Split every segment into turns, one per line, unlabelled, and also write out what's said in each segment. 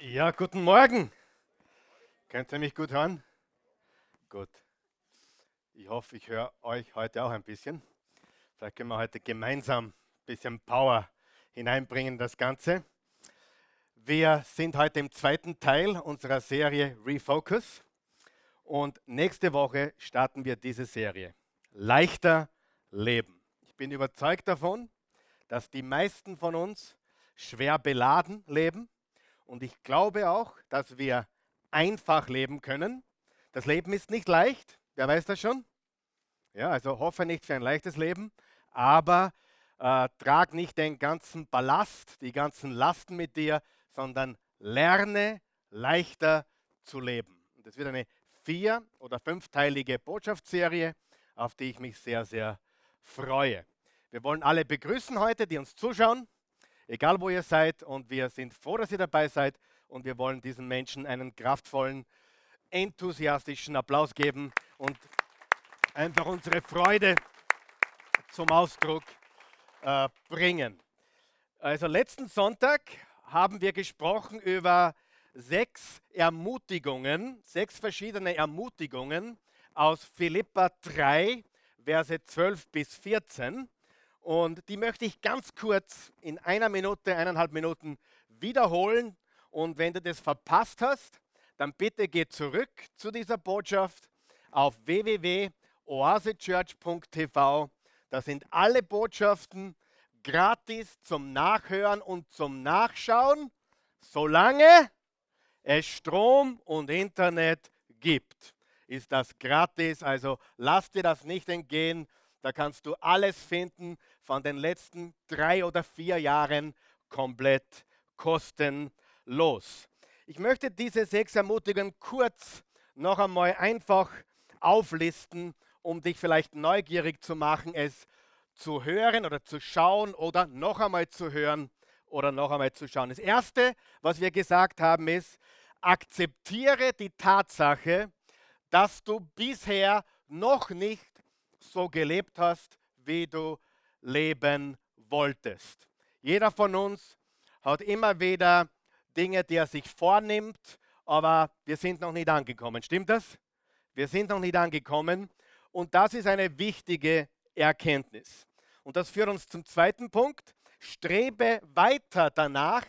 Ja, guten Morgen. Könnt ihr mich gut hören? Gut. Ich hoffe, ich höre euch heute auch ein bisschen. Vielleicht können wir heute gemeinsam ein bisschen Power hineinbringen, das Ganze. Wir sind heute im zweiten Teil unserer Serie Refocus und nächste Woche starten wir diese Serie. Leichter Leben. Ich bin überzeugt davon, dass die meisten von uns schwer beladen leben und ich glaube auch, dass wir einfach leben können. Das Leben ist nicht leicht, wer weiß das schon? Ja, also hoffe nicht für ein leichtes Leben, aber äh, trag nicht den ganzen Ballast, die ganzen Lasten mit dir, sondern lerne leichter zu leben. Und das wird eine vier- oder fünfteilige Botschaftsserie, auf die ich mich sehr, sehr freue. Wir wollen alle begrüßen heute, die uns zuschauen egal wo ihr seid. Und wir sind froh, dass ihr dabei seid. Und wir wollen diesen Menschen einen kraftvollen, enthusiastischen Applaus geben und einfach unsere Freude zum Ausdruck äh, bringen. Also letzten Sonntag haben wir gesprochen über sechs Ermutigungen, sechs verschiedene Ermutigungen aus Philippa 3, Verse 12 bis 14. Und die möchte ich ganz kurz in einer Minute, eineinhalb Minuten wiederholen. Und wenn du das verpasst hast, dann bitte geh zurück zu dieser Botschaft auf www.oasechurch.tv. Da sind alle Botschaften gratis zum Nachhören und zum Nachschauen, solange es Strom und Internet gibt. Ist das gratis? Also lass dir das nicht entgehen. Da kannst du alles finden von den letzten drei oder vier Jahren komplett kostenlos. Ich möchte diese sechs Ermutigungen kurz noch einmal einfach auflisten, um dich vielleicht neugierig zu machen, es zu hören oder zu schauen oder noch einmal zu hören oder noch einmal zu schauen. Das Erste, was wir gesagt haben, ist, akzeptiere die Tatsache, dass du bisher noch nicht so gelebt hast, wie du leben wolltest. Jeder von uns hat immer wieder Dinge, die er sich vornimmt, aber wir sind noch nicht angekommen. Stimmt das? Wir sind noch nicht angekommen und das ist eine wichtige Erkenntnis. Und das führt uns zum zweiten Punkt. Strebe weiter danach,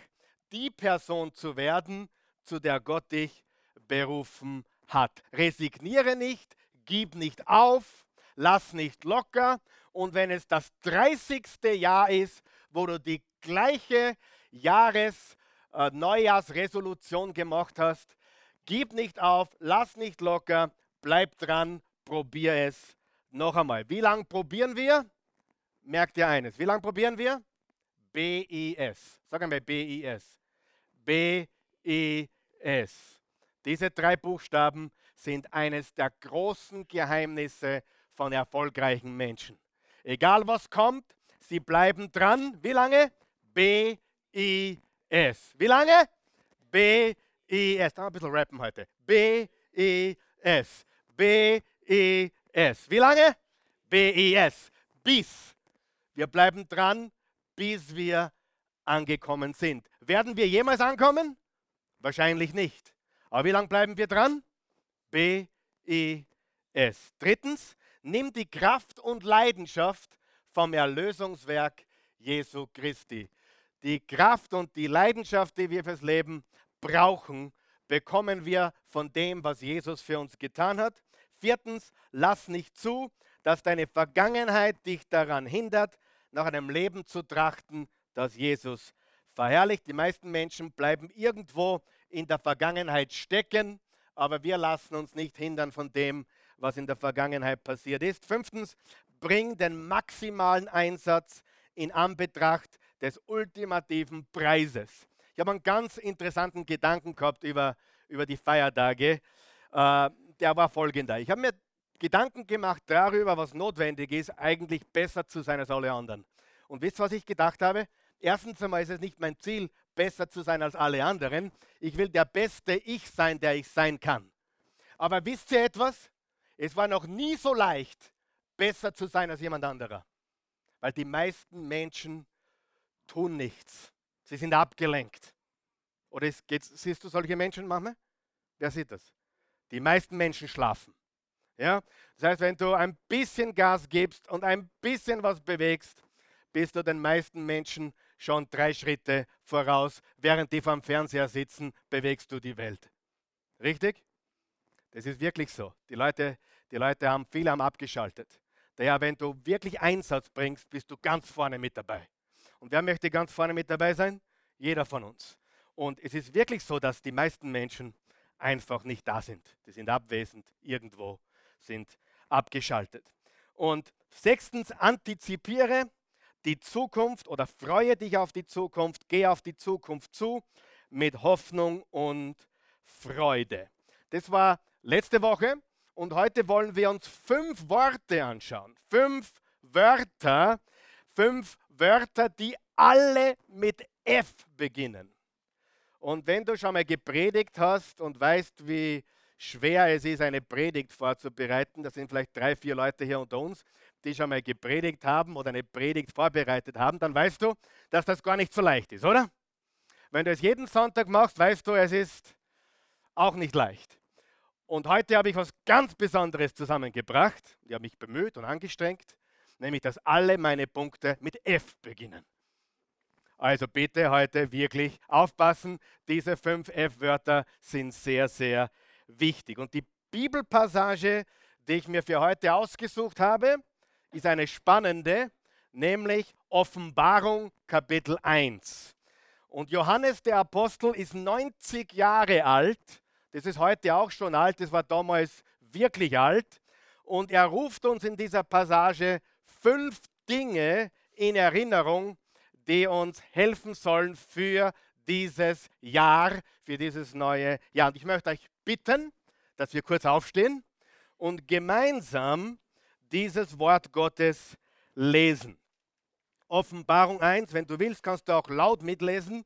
die Person zu werden, zu der Gott dich berufen hat. Resigniere nicht, gib nicht auf, lass nicht locker. Und wenn es das 30. Jahr ist, wo du die gleiche Jahres-, äh, Neujahrsresolution gemacht hast, gib nicht auf, lass nicht locker, bleib dran, probier es noch einmal. Wie lange probieren wir? Merkt ihr eines. Wie lange probieren wir? B-I-S. Sagen wir B-I-S. B-I-S. Diese drei Buchstaben sind eines der großen Geheimnisse von erfolgreichen Menschen. Egal was kommt, sie bleiben dran. Wie lange? B-I-S. Wie lange? B-I-S. Da ein bisschen rappen heute. B-I-S. B-I-S. Wie lange? B-I-S. Bis. Wir bleiben dran, bis wir angekommen sind. Werden wir jemals ankommen? Wahrscheinlich nicht. Aber wie lange bleiben wir dran? B-I-S. Drittens, nimm die Kraft und Leidenschaft vom Erlösungswerk Jesu Christi. Die Kraft und die Leidenschaft, die wir fürs Leben brauchen, bekommen wir von dem, was Jesus für uns getan hat. Viertens, lass nicht zu, dass deine Vergangenheit dich daran hindert, nach einem Leben zu trachten, das Jesus verherrlicht. Die meisten Menschen bleiben irgendwo in der Vergangenheit stecken, aber wir lassen uns nicht hindern von dem, was in der Vergangenheit passiert ist. Fünftens, bring den maximalen Einsatz in Anbetracht des ultimativen Preises. Ich habe einen ganz interessanten Gedanken gehabt über, über die Feiertage. Äh, der war folgender. Ich habe mir Gedanken gemacht darüber, was notwendig ist, eigentlich besser zu sein als alle anderen. Und wisst ihr, was ich gedacht habe? Erstens einmal ist es nicht mein Ziel, besser zu sein als alle anderen. Ich will der beste Ich sein, der ich sein kann. Aber wisst ihr etwas? Es war noch nie so leicht, besser zu sein als jemand anderer. Weil die meisten Menschen tun nichts. Sie sind abgelenkt. Oder ist, siehst du solche Menschen manchmal? Wer sieht das? Die meisten Menschen schlafen. Ja? Das heißt, wenn du ein bisschen Gas gibst und ein bisschen was bewegst, bist du den meisten Menschen schon drei Schritte voraus. Während die vor dem Fernseher sitzen, bewegst du die Welt. Richtig? Das ist wirklich so. Die Leute, die Leute haben, viele haben abgeschaltet. Daher, wenn du wirklich Einsatz bringst, bist du ganz vorne mit dabei. Und wer möchte ganz vorne mit dabei sein? Jeder von uns. Und es ist wirklich so, dass die meisten Menschen einfach nicht da sind. Die sind abwesend irgendwo, sind abgeschaltet. Und sechstens, antizipiere die Zukunft oder freue dich auf die Zukunft, geh auf die Zukunft zu mit Hoffnung und Freude. Das war letzte Woche und heute wollen wir uns fünf Worte anschauen. Fünf Wörter, fünf Wörter, die alle mit F beginnen. Und wenn du schon mal gepredigt hast und weißt, wie schwer es ist, eine Predigt vorzubereiten, da sind vielleicht drei, vier Leute hier unter uns, die schon mal gepredigt haben oder eine Predigt vorbereitet haben, dann weißt du, dass das gar nicht so leicht ist, oder? Wenn du es jeden Sonntag machst, weißt du, es ist auch nicht leicht. Und heute habe ich was ganz Besonderes zusammengebracht. Ich habe mich bemüht und angestrengt, nämlich dass alle meine Punkte mit F beginnen. Also bitte heute wirklich aufpassen. Diese fünf F-Wörter sind sehr, sehr wichtig. Und die Bibelpassage, die ich mir für heute ausgesucht habe, ist eine spannende, nämlich Offenbarung Kapitel 1. Und Johannes der Apostel ist 90 Jahre alt. Das ist heute auch schon alt, das war damals wirklich alt. Und er ruft uns in dieser Passage fünf Dinge in Erinnerung, die uns helfen sollen für dieses Jahr, für dieses neue Jahr. Und ich möchte euch bitten, dass wir kurz aufstehen und gemeinsam dieses Wort Gottes lesen. Offenbarung 1, wenn du willst, kannst du auch laut mitlesen.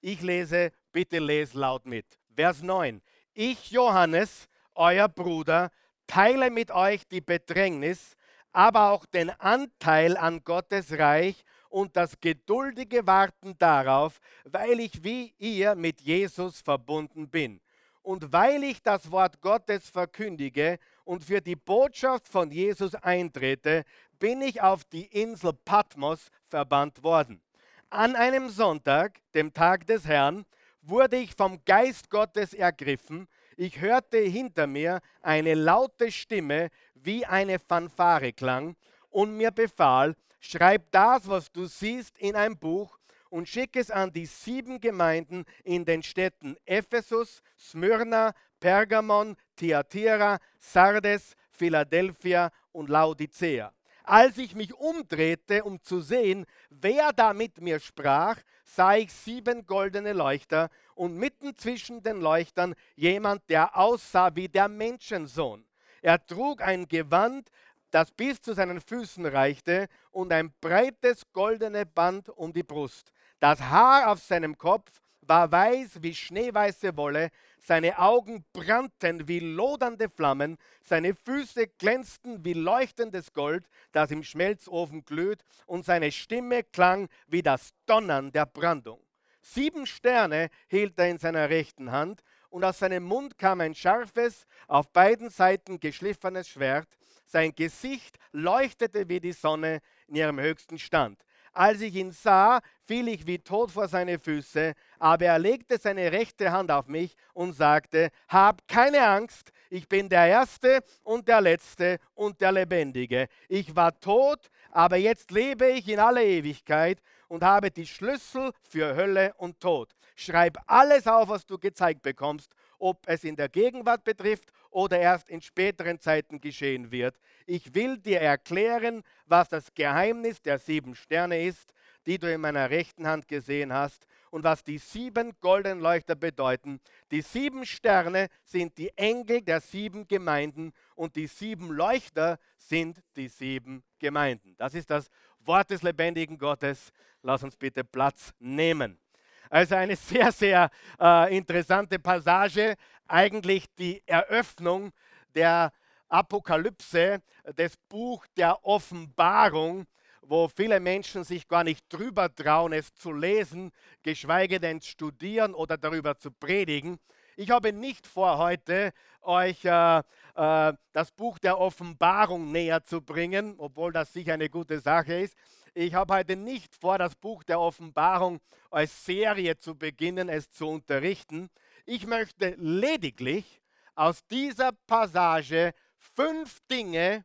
Ich lese, bitte lese laut mit. Vers 9. Ich, Johannes, euer Bruder, teile mit euch die Bedrängnis, aber auch den Anteil an Gottes Reich und das geduldige Warten darauf, weil ich wie ihr mit Jesus verbunden bin. Und weil ich das Wort Gottes verkündige und für die Botschaft von Jesus eintrete, bin ich auf die Insel Patmos verbannt worden. An einem Sonntag, dem Tag des Herrn, wurde ich vom Geist Gottes ergriffen. Ich hörte hinter mir eine laute Stimme, wie eine Fanfare klang, und mir befahl, Schreib das, was du siehst, in ein Buch und schick es an die sieben Gemeinden in den Städten Ephesus, Smyrna, Pergamon, Thyatira, Sardes, Philadelphia und Laodicea. Als ich mich umdrehte, um zu sehen, wer da mit mir sprach, sah ich sieben goldene Leuchter und mitten zwischen den Leuchtern jemand, der aussah wie der Menschensohn. Er trug ein Gewand, das bis zu seinen Füßen reichte und ein breites goldene Band um die Brust. Das Haar auf seinem Kopf war weiß wie schneeweiße Wolle, seine Augen brannten wie lodernde Flammen, seine Füße glänzten wie leuchtendes Gold, das im Schmelzofen glüht, und seine Stimme klang wie das Donnern der Brandung. Sieben Sterne hielt er in seiner rechten Hand, und aus seinem Mund kam ein scharfes, auf beiden Seiten geschliffenes Schwert, sein Gesicht leuchtete wie die Sonne in ihrem höchsten Stand. Als ich ihn sah, fiel ich wie tot vor seine Füße, aber er legte seine rechte Hand auf mich und sagte, hab keine Angst, ich bin der Erste und der Letzte und der Lebendige. Ich war tot, aber jetzt lebe ich in aller Ewigkeit und habe die Schlüssel für Hölle und Tod. Schreib alles auf, was du gezeigt bekommst, ob es in der Gegenwart betrifft oder erst in späteren Zeiten geschehen wird. Ich will dir erklären, was das Geheimnis der sieben Sterne ist, die du in meiner rechten Hand gesehen hast und was die sieben goldenen Leuchter bedeuten. Die sieben Sterne sind die Engel der sieben Gemeinden und die sieben Leuchter sind die sieben Gemeinden. Das ist das Wort des lebendigen Gottes. Lass uns bitte Platz nehmen. Also eine sehr, sehr äh, interessante Passage, eigentlich die Eröffnung der Apokalypse, des Buch der Offenbarung, wo viele Menschen sich gar nicht drüber trauen, es zu lesen, geschweige denn studieren oder darüber zu predigen. Ich habe nicht vor, heute euch äh, äh, das Buch der Offenbarung näher zu bringen, obwohl das sicher eine gute Sache ist. Ich habe heute nicht vor, das Buch der Offenbarung als Serie zu beginnen, es zu unterrichten. Ich möchte lediglich aus dieser Passage fünf Dinge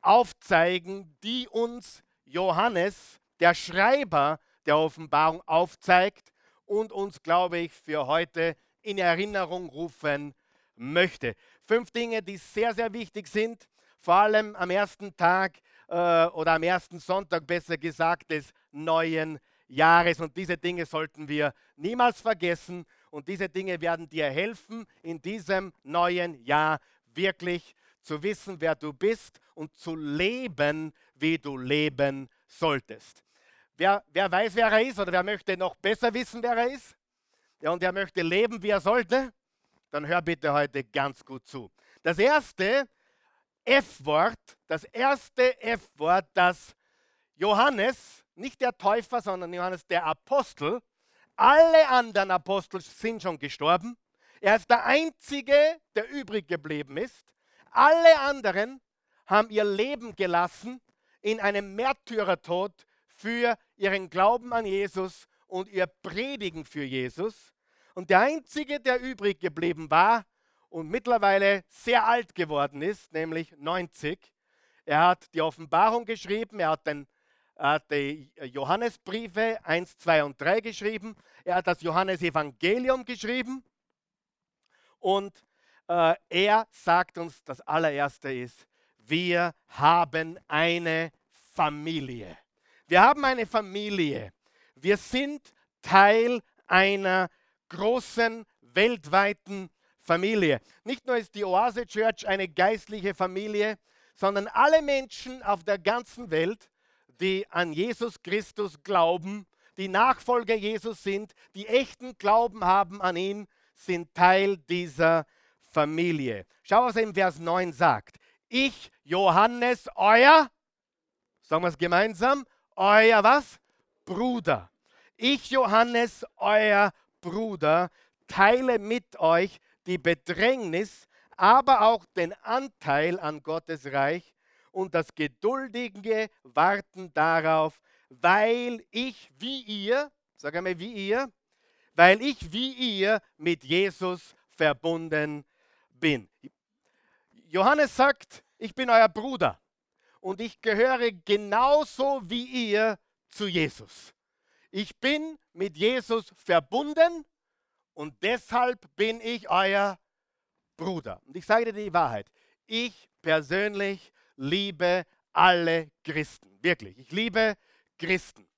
aufzeigen, die uns Johannes, der Schreiber der Offenbarung, aufzeigt und uns, glaube ich, für heute in Erinnerung rufen möchte. Fünf Dinge, die sehr, sehr wichtig sind, vor allem am ersten Tag äh, oder am ersten Sonntag, besser gesagt, des neuen Jahres. Und diese Dinge sollten wir niemals vergessen. Und diese Dinge werden dir helfen, in diesem neuen Jahr wirklich zu wissen, wer du bist und zu leben, wie du leben solltest. Wer, wer weiß, wer er ist oder wer möchte noch besser wissen, wer er ist? Ja, und er möchte leben, wie er sollte? Dann hör bitte heute ganz gut zu. Das erste F-Wort, das erste F-Wort, das Johannes, nicht der Täufer, sondern Johannes der Apostel, alle anderen Apostel sind schon gestorben. Er ist der Einzige, der übrig geblieben ist. Alle anderen haben ihr Leben gelassen in einem Märtyrertod für ihren Glauben an Jesus und ihr Predigen für Jesus. Und der Einzige, der übrig geblieben war und mittlerweile sehr alt geworden ist, nämlich 90, er hat die Offenbarung geschrieben, er hat, den, er die Johannesbriefe 1, 2 und 3 geschrieben, er hat das Johannesevangelium geschrieben und äh, er sagt uns, das allererste ist, wir haben eine Familie. Wir haben eine Familie. Wir sind Teil einer großen weltweiten Familie. Nicht nur ist die Oase Church eine geistliche Familie, sondern alle Menschen auf der ganzen Welt, die an Jesus Christus glauben, die Nachfolger Jesus sind, die echten Glauben haben an ihn, sind Teil dieser Familie. Schau, was er im Vers 9 sagt. Ich, Johannes, euer, sagen wir es gemeinsam, euer was? Bruder. Ich, Johannes, euer Bruder, teile mit euch die Bedrängnis, aber auch den Anteil an Gottes Reich und das geduldige Warten darauf, weil ich wie ihr, sag einmal wie ihr, weil ich wie ihr mit Jesus verbunden bin. Johannes sagt, ich bin euer Bruder und ich gehöre genauso wie ihr zu Jesus. Ich bin mit Jesus verbunden und deshalb bin ich euer Bruder. Und ich sage dir die Wahrheit. Ich persönlich liebe alle Christen. Wirklich. Ich liebe Christen.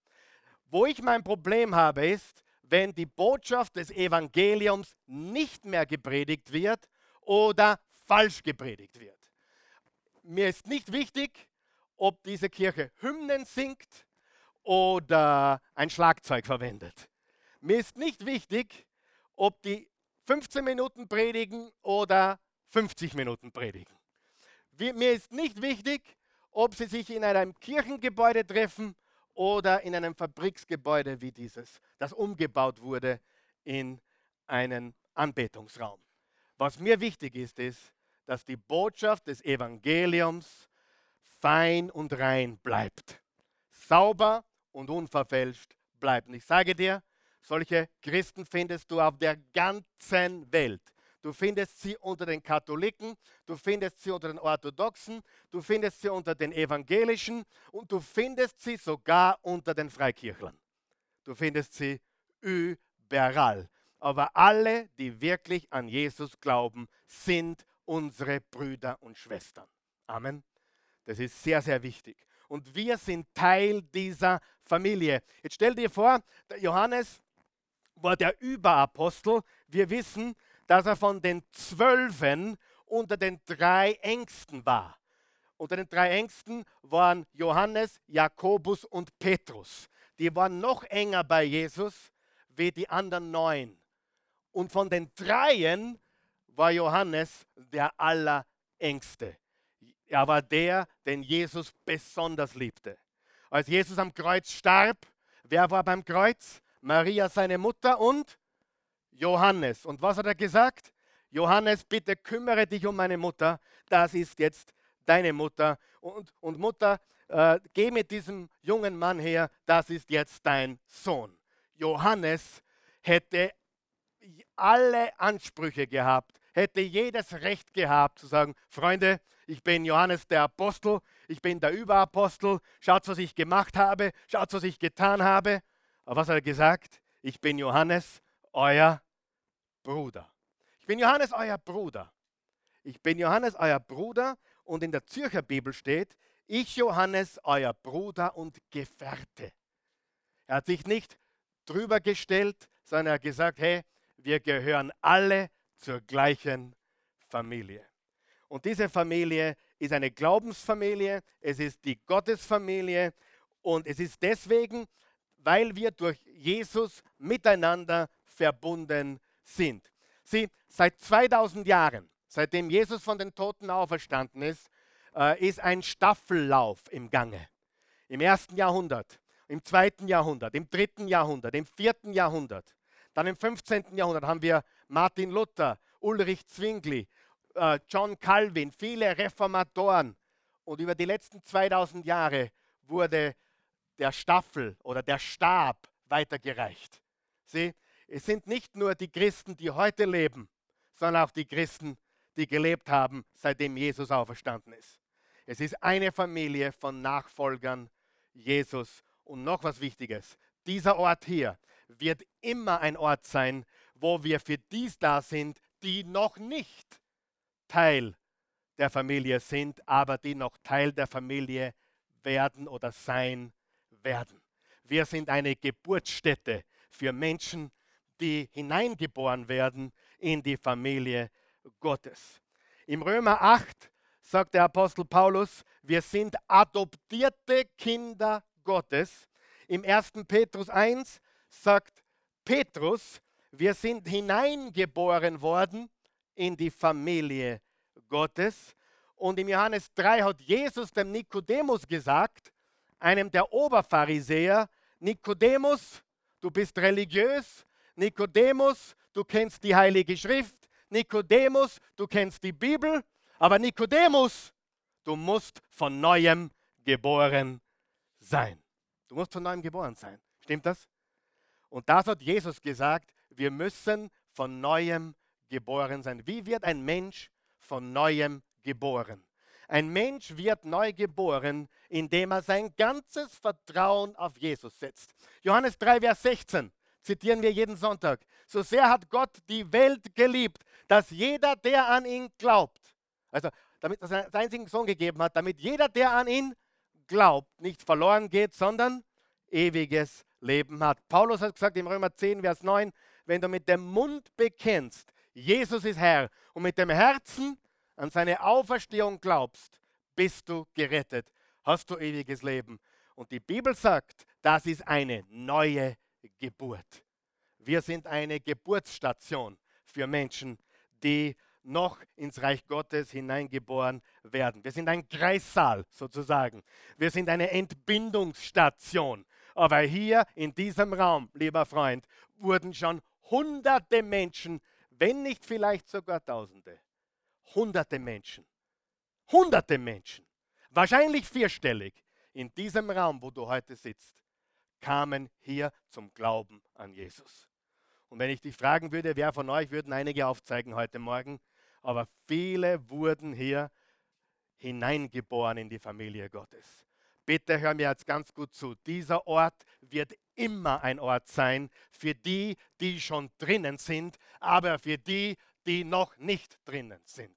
Wo ich mein Problem habe, ist, wenn die Botschaft des Evangeliums nicht mehr gepredigt wird oder falsch gepredigt wird. Mir ist nicht wichtig, ob diese Kirche Hymnen singt oder ein Schlagzeug verwendet. Mir ist nicht wichtig, ob die 15 Minuten predigen oder 50 Minuten predigen. Mir ist nicht wichtig, ob sie sich in einem Kirchengebäude treffen oder in einem Fabriksgebäude wie dieses, das umgebaut wurde in einen Anbetungsraum. Was mir wichtig ist, ist, dass die Botschaft des Evangeliums fein und rein bleibt. Sauber und unverfälscht bleibt. Und ich sage dir, solche Christen findest du auf der ganzen Welt. Du findest sie unter den Katholiken, du findest sie unter den Orthodoxen, du findest sie unter den Evangelischen und du findest sie sogar unter den Freikirchlern. Du findest sie überall aber alle, die wirklich an Jesus glauben, sind unsere Brüder und Schwestern. Amen. Das ist sehr, sehr wichtig. Und wir sind Teil dieser Familie. Jetzt stell dir vor, Johannes war der Überapostel. Wir wissen, dass er von den Zwölfen unter den drei Ängsten war. Unter den drei Ängsten waren Johannes, Jakobus und Petrus. Die waren noch enger bei Jesus wie die anderen neun. Und von den dreien war Johannes der Allerängste. Er war der, den Jesus besonders liebte. Als Jesus am Kreuz starb, wer war beim Kreuz? Maria, seine Mutter und Johannes. Und was hat er gesagt? Johannes, bitte kümmere dich um meine Mutter. Das ist jetzt deine Mutter. Und, und Mutter, äh, geh mit diesem jungen Mann her. Das ist jetzt dein Sohn. Johannes hätte alle Ansprüche gehabt, hätte jedes Recht gehabt zu sagen, Freunde, ich bin Johannes der Apostel, ich bin der Überapostel, schaut, was ich gemacht habe, schaut, was ich getan habe. Aber was hat er gesagt? Ich bin Johannes, euer Bruder. Ich bin Johannes, euer Bruder. Ich bin Johannes, euer Bruder. Und in der Zürcher Bibel steht, ich Johannes, euer Bruder und Gefährte. Er hat sich nicht drüber gestellt, sondern er hat gesagt, hey, wir gehören alle zur gleichen Familie. Und diese Familie ist eine Glaubensfamilie, es ist die Gottesfamilie und es ist deswegen, weil wir durch Jesus miteinander verbunden sind. Sie, seit 2000 Jahren, seitdem Jesus von den Toten auferstanden ist, äh, ist ein Staffellauf im Gange. Im ersten Jahrhundert, im zweiten Jahrhundert, im dritten Jahrhundert, im vierten Jahrhundert. Dann im 15. Jahrhundert haben wir Martin Luther, Ulrich Zwingli, äh, John Calvin, viele Reformatoren. Und über die letzten 2000 Jahre wurde der Staffel oder der Stab weitergereicht. Sie, es sind nicht nur die Christen, die heute leben, sondern auch die Christen, die gelebt haben, seitdem Jesus auferstanden ist. Es ist eine Familie von Nachfolgern Jesus. Und noch was Wichtiges, dieser Ort hier wird immer ein Ort sein, wo wir für dies da sind, die noch nicht Teil der Familie sind, aber die noch Teil der Familie werden oder sein werden. Wir sind eine Geburtsstätte für Menschen, die hineingeboren werden in die Familie Gottes. Im Römer 8 sagt der Apostel Paulus, wir sind adoptierte Kinder Gottes. Im 1. Petrus 1 sagt Petrus, wir sind hineingeboren worden in die Familie Gottes. Und im Johannes 3 hat Jesus dem Nikodemus gesagt, einem der Oberpharisäer, Nikodemus, du bist religiös, Nikodemus, du kennst die Heilige Schrift, Nikodemus, du kennst die Bibel, aber Nikodemus, du musst von neuem geboren sein. Du musst von neuem geboren sein. Stimmt das? Und das hat Jesus gesagt, wir müssen von neuem geboren sein. Wie wird ein Mensch von neuem geboren? Ein Mensch wird neu geboren, indem er sein ganzes Vertrauen auf Jesus setzt. Johannes 3, Vers 16 zitieren wir jeden Sonntag. So sehr hat Gott die Welt geliebt, dass jeder, der an ihn glaubt, also damit er seinen einzigen Sohn gegeben hat, damit jeder, der an ihn glaubt, nicht verloren geht, sondern ewiges Leben hat. Paulus hat gesagt im Römer 10, Vers 9, wenn du mit dem Mund bekennst, Jesus ist Herr, und mit dem Herzen an seine Auferstehung glaubst, bist du gerettet, hast du ewiges Leben. Und die Bibel sagt, das ist eine neue Geburt. Wir sind eine Geburtsstation für Menschen, die noch ins Reich Gottes hineingeboren werden. Wir sind ein Kreissaal sozusagen. Wir sind eine Entbindungsstation. Aber hier in diesem Raum, lieber Freund, wurden schon hunderte Menschen, wenn nicht vielleicht sogar tausende, hunderte Menschen, hunderte Menschen, wahrscheinlich vierstellig, in diesem Raum, wo du heute sitzt, kamen hier zum Glauben an Jesus. Und wenn ich dich fragen würde, wer von euch würden einige aufzeigen heute Morgen, aber viele wurden hier hineingeboren in die Familie Gottes. Bitte hör mir jetzt ganz gut zu. Dieser Ort wird immer ein Ort sein für die, die schon drinnen sind, aber für die, die noch nicht drinnen sind.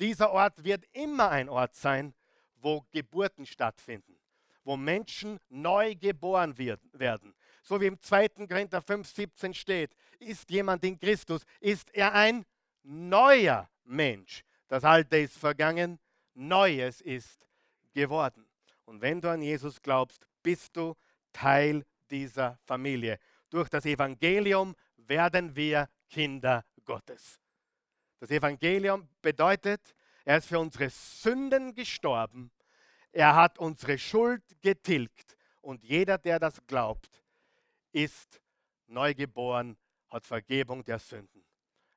Dieser Ort wird immer ein Ort sein, wo Geburten stattfinden wo Menschen neu geboren werden. So wie im 2. Korinther 5,17 steht, ist jemand in Christus, ist er ein neuer Mensch. Das Alte ist vergangen, Neues ist geworden. Und wenn du an Jesus glaubst, bist du Teil dieser Familie. Durch das Evangelium werden wir Kinder Gottes. Das Evangelium bedeutet, er ist für unsere Sünden gestorben er hat unsere Schuld getilgt Und jeder, der das glaubt, ist neugeboren, hat Vergebung der Sünden.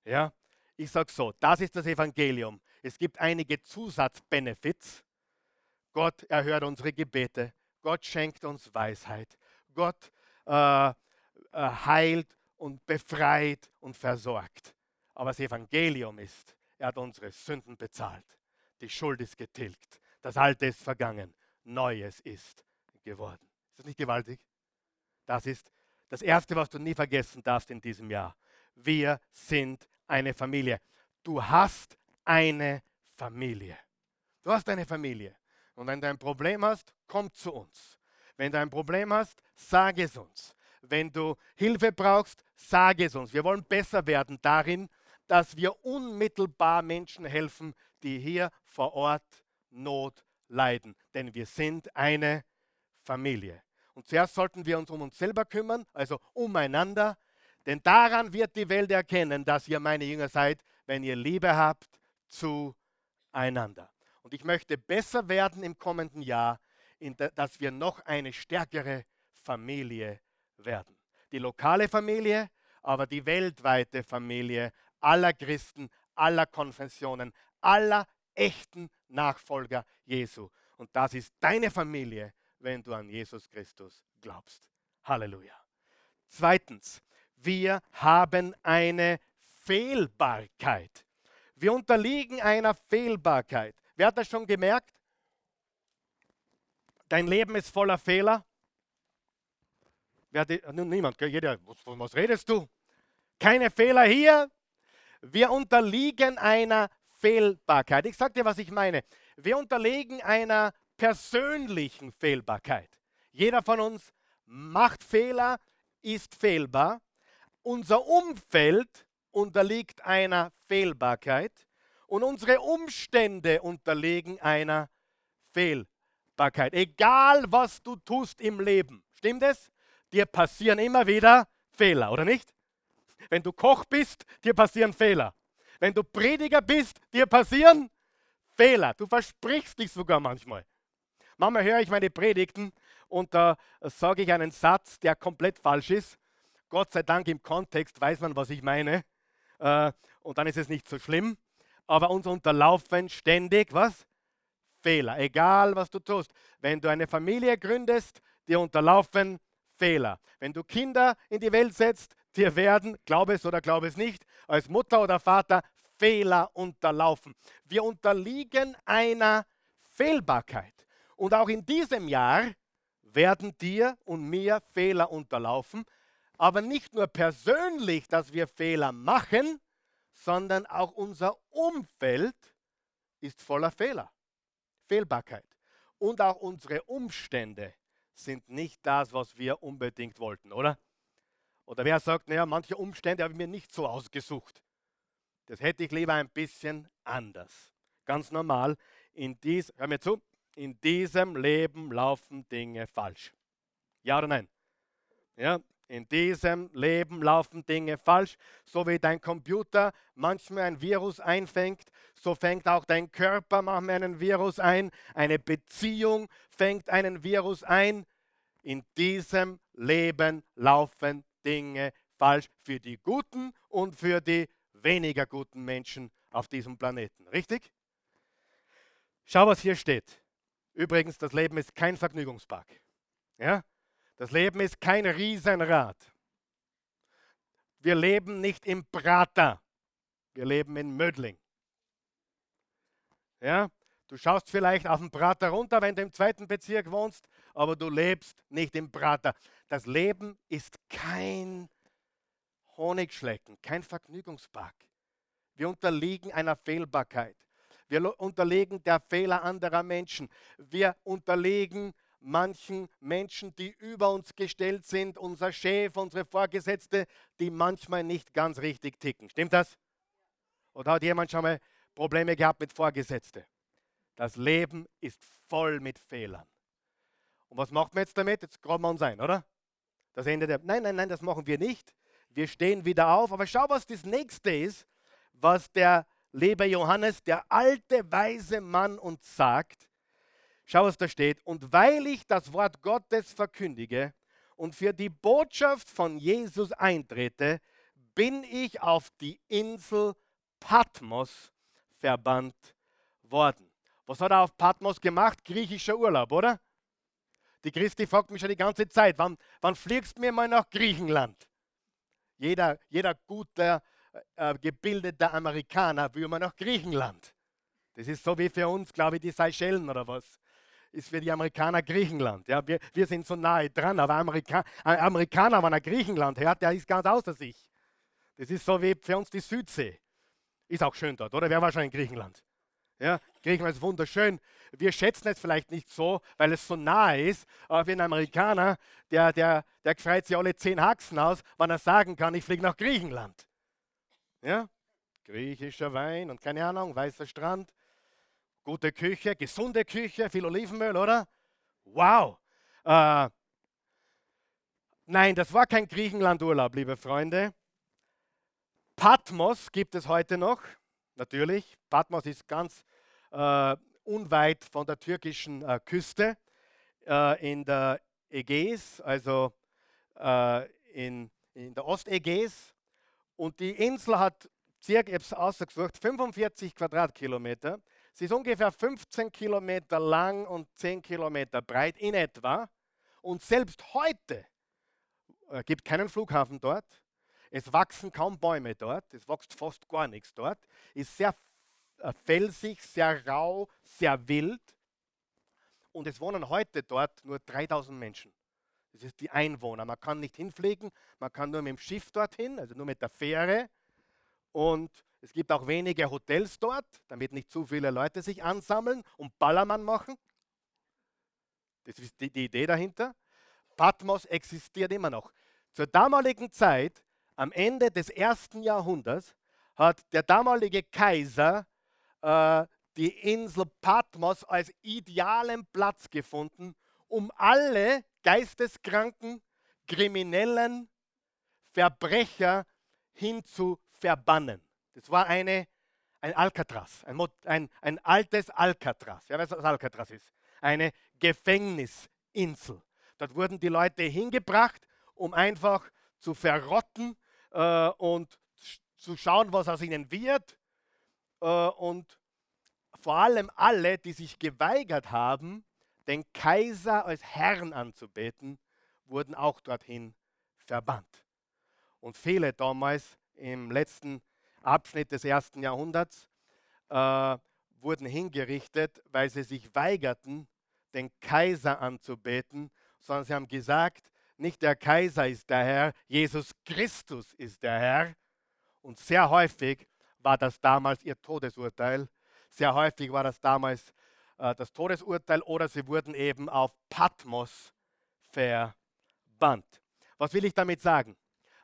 Ja, ich sage so, das ist das Evangelium. Es gibt einige Zusatzbenefits. Gott erhört unsere Gebete. Gott schenkt uns Weisheit. Gott äh, äh, heilt und befreit und versorgt. Aber das Evangelium ist, er hat unsere Sünden bezahlt. Die Schuld ist getilgt. Das Alte ist vergangen. Neues ist geworden. Ist das nicht gewaltig? Das ist das Erste, was du nie vergessen darfst in diesem Jahr. Wir sind eine Familie. Du hast eine Familie. Du hast eine Familie. Und wenn du ein Problem hast, komm zu uns. Wenn du ein Problem hast, sag es uns. Wenn du Hilfe brauchst, sag es uns. Wir wollen besser werden darin, dass wir unmittelbar Menschen helfen, die hier vor Ort Not leiden. Denn wir sind eine Familie. Und zuerst sollten wir uns um uns selber kümmern, also umeinander. Denn daran wird die Welt erkennen, dass ihr meine Jünger seid, wenn ihr Liebe habt zueinander. Und ich möchte besser werden im kommenden Jahr, dass wir noch eine stärkere Familie werden. Die lokale Familie, aber die weltweite Familie aller Christen, aller Konfessionen, aller echten Nachfolger Jesu. Und das ist deine Familie, wenn du an Jesus Christus glaubst. Halleluja. Zweitens, wir haben eine Fehlbarkeit. Wir unterliegen einer Fehlbarkeit. Wer hat das schon gemerkt? Dein Leben ist voller Fehler. Wer, niemand, jeder, was, was redest du? Keine Fehler hier. Wir unterliegen einer Fehlbarkeit. Ich sage dir, was ich meine. Wir unterliegen einer persönlichen Fehlbarkeit. Jeder von uns macht Fehler, ist fehlbar. Unser Umfeld unterliegt einer Fehlbarkeit und unsere Umstände unterliegen einer Fehlbarkeit. Egal was du tust im Leben, stimmt es? Dir passieren immer wieder Fehler, oder nicht? Wenn du Koch bist, dir passieren Fehler. Wenn du Prediger bist, dir passieren Fehler. Du versprichst dich sogar manchmal. Manchmal höre ich meine Predigten und da sage ich einen Satz, der komplett falsch ist. Gott sei Dank im Kontext weiß man, was ich meine. Äh, und dann ist es nicht so schlimm. Aber uns unterlaufen ständig, was? Fehler. Egal, was du tust. Wenn du eine Familie gründest, dir unterlaufen Fehler. Wenn du Kinder in die Welt setzt, dir werden, glaube es oder glaube es nicht, als Mutter oder Vater Fehler unterlaufen. Wir unterliegen einer Fehlbarkeit. Und auch in diesem Jahr werden dir und mir Fehler unterlaufen, aber nicht nur persönlich, dass wir Fehler machen, sondern auch unser Umfeld ist voller Fehler, Fehlbarkeit. Und auch unsere Umstände sind nicht das, was wir unbedingt wollten, oder? Oder wer sagt, naja, manche Umstände habe ich mir nicht so ausgesucht. Das hätte ich lieber ein bisschen anders. Ganz normal. In dies, hör mir zu, in diesem Leben laufen Dinge falsch. Ja oder nein? Ja, in diesem Leben laufen Dinge falsch. So wie dein Computer manchmal ein Virus einfängt, so fängt auch dein Körper manchmal einen Virus ein. Eine Beziehung fängt einen Virus ein. In diesem Leben laufen Dinge falsch für die guten und für die weniger guten Menschen auf diesem Planeten. Richtig? Schau, was hier steht. Übrigens, das Leben ist kein Vergnügungspark. Ja? Das Leben ist kein Riesenrad. Wir leben nicht im Prater. Wir leben in Mödling. Ja? Du schaust vielleicht auf den Prater runter, wenn du im zweiten Bezirk wohnst, aber du lebst nicht im Prater. Das Leben ist kein Honigschlecken, kein Vergnügungspark. Wir unterliegen einer Fehlbarkeit. Wir unterliegen der Fehler anderer Menschen. Wir unterliegen manchen Menschen, die über uns gestellt sind, unser Chef, unsere Vorgesetzte, die manchmal nicht ganz richtig ticken. Stimmt das? Oder hat jemand schon mal Probleme gehabt mit Vorgesetzte? Das Leben ist voll mit Fehlern. Und was macht man jetzt damit? Jetzt graben wir uns ein, oder? Das Ende der. Nein, nein, nein, das machen wir nicht. Wir stehen wieder auf. Aber schau, was das nächste ist, was der Leber Johannes, der alte weise Mann, uns sagt. Schau, was da steht. Und weil ich das Wort Gottes verkündige und für die Botschaft von Jesus eintrete, bin ich auf die Insel Patmos verbannt worden. Was hat er auf Patmos gemacht? Griechischer Urlaub, oder? Die Christi fragt mich schon die ganze Zeit, wann, wann fliegst du mir mal nach Griechenland? Jeder, jeder gute, äh, gebildeter Amerikaner will mal nach Griechenland. Das ist so wie für uns, glaube ich, die Seychellen oder was. Ist für die Amerikaner Griechenland. Ja, wir, wir sind so nahe dran, aber Amerika ein Amerikaner, wenn er Griechenland hört, der ist ganz außer sich. Das ist so wie für uns die Südsee. Ist auch schön dort, oder? Wer war schon in Griechenland? Ja, Griechenland ist wunderschön. Wir schätzen es vielleicht nicht so, weil es so nahe ist, aber wie ein Amerikaner, der, der, der freut sich alle zehn Haxen aus, wenn er sagen kann, ich fliege nach Griechenland. Ja, griechischer Wein und keine Ahnung, weißer Strand, gute Küche, gesunde Küche, viel Olivenöl, oder? Wow. Äh, nein, das war kein Griechenlandurlaub, liebe Freunde. Patmos gibt es heute noch, natürlich. Patmos ist ganz äh, unweit von der türkischen äh, Küste äh, in der Ägäis, also äh, in, in der Ostägäis. Und die Insel hat circa, ich habe es ausgesucht, 45 Quadratkilometer. Sie ist ungefähr 15 Kilometer lang und 10 Kilometer breit in etwa. Und selbst heute äh, gibt keinen Flughafen dort. Es wachsen kaum Bäume dort, es wächst fast gar nichts dort, ist sehr äh, felsig, sehr rau, sehr wild. Und es wohnen heute dort nur 3000 Menschen. Das ist die Einwohner. Man kann nicht hinfliegen, man kann nur mit dem Schiff dorthin, also nur mit der Fähre. Und es gibt auch wenige Hotels dort, damit nicht zu viele Leute sich ansammeln und Ballermann machen. Das ist die, die Idee dahinter. Patmos existiert immer noch. Zur damaligen Zeit am Ende des ersten Jahrhunderts hat der damalige Kaiser äh, die Insel Patmos als idealen Platz gefunden, um alle geisteskranken, kriminellen Verbrecher hin zu verbannen. Das war eine, ein Alcatraz, ein, ein, ein altes Alcatraz. Ja, weißt du, was Alcatraz ist? Eine Gefängnisinsel. Dort wurden die Leute hingebracht, um einfach zu verrotten, äh, und zu schauen, was aus ihnen wird. Äh, und vor allem alle, die sich geweigert haben, den Kaiser als Herrn anzubeten, wurden auch dorthin verbannt. Und viele damals im letzten Abschnitt des ersten Jahrhunderts äh, wurden hingerichtet, weil sie sich weigerten, den Kaiser anzubeten, sondern sie haben gesagt, nicht der Kaiser ist der Herr, Jesus Christus ist der Herr. Und sehr häufig war das damals ihr Todesurteil. Sehr häufig war das damals äh, das Todesurteil oder sie wurden eben auf Patmos verbannt. Was will ich damit sagen?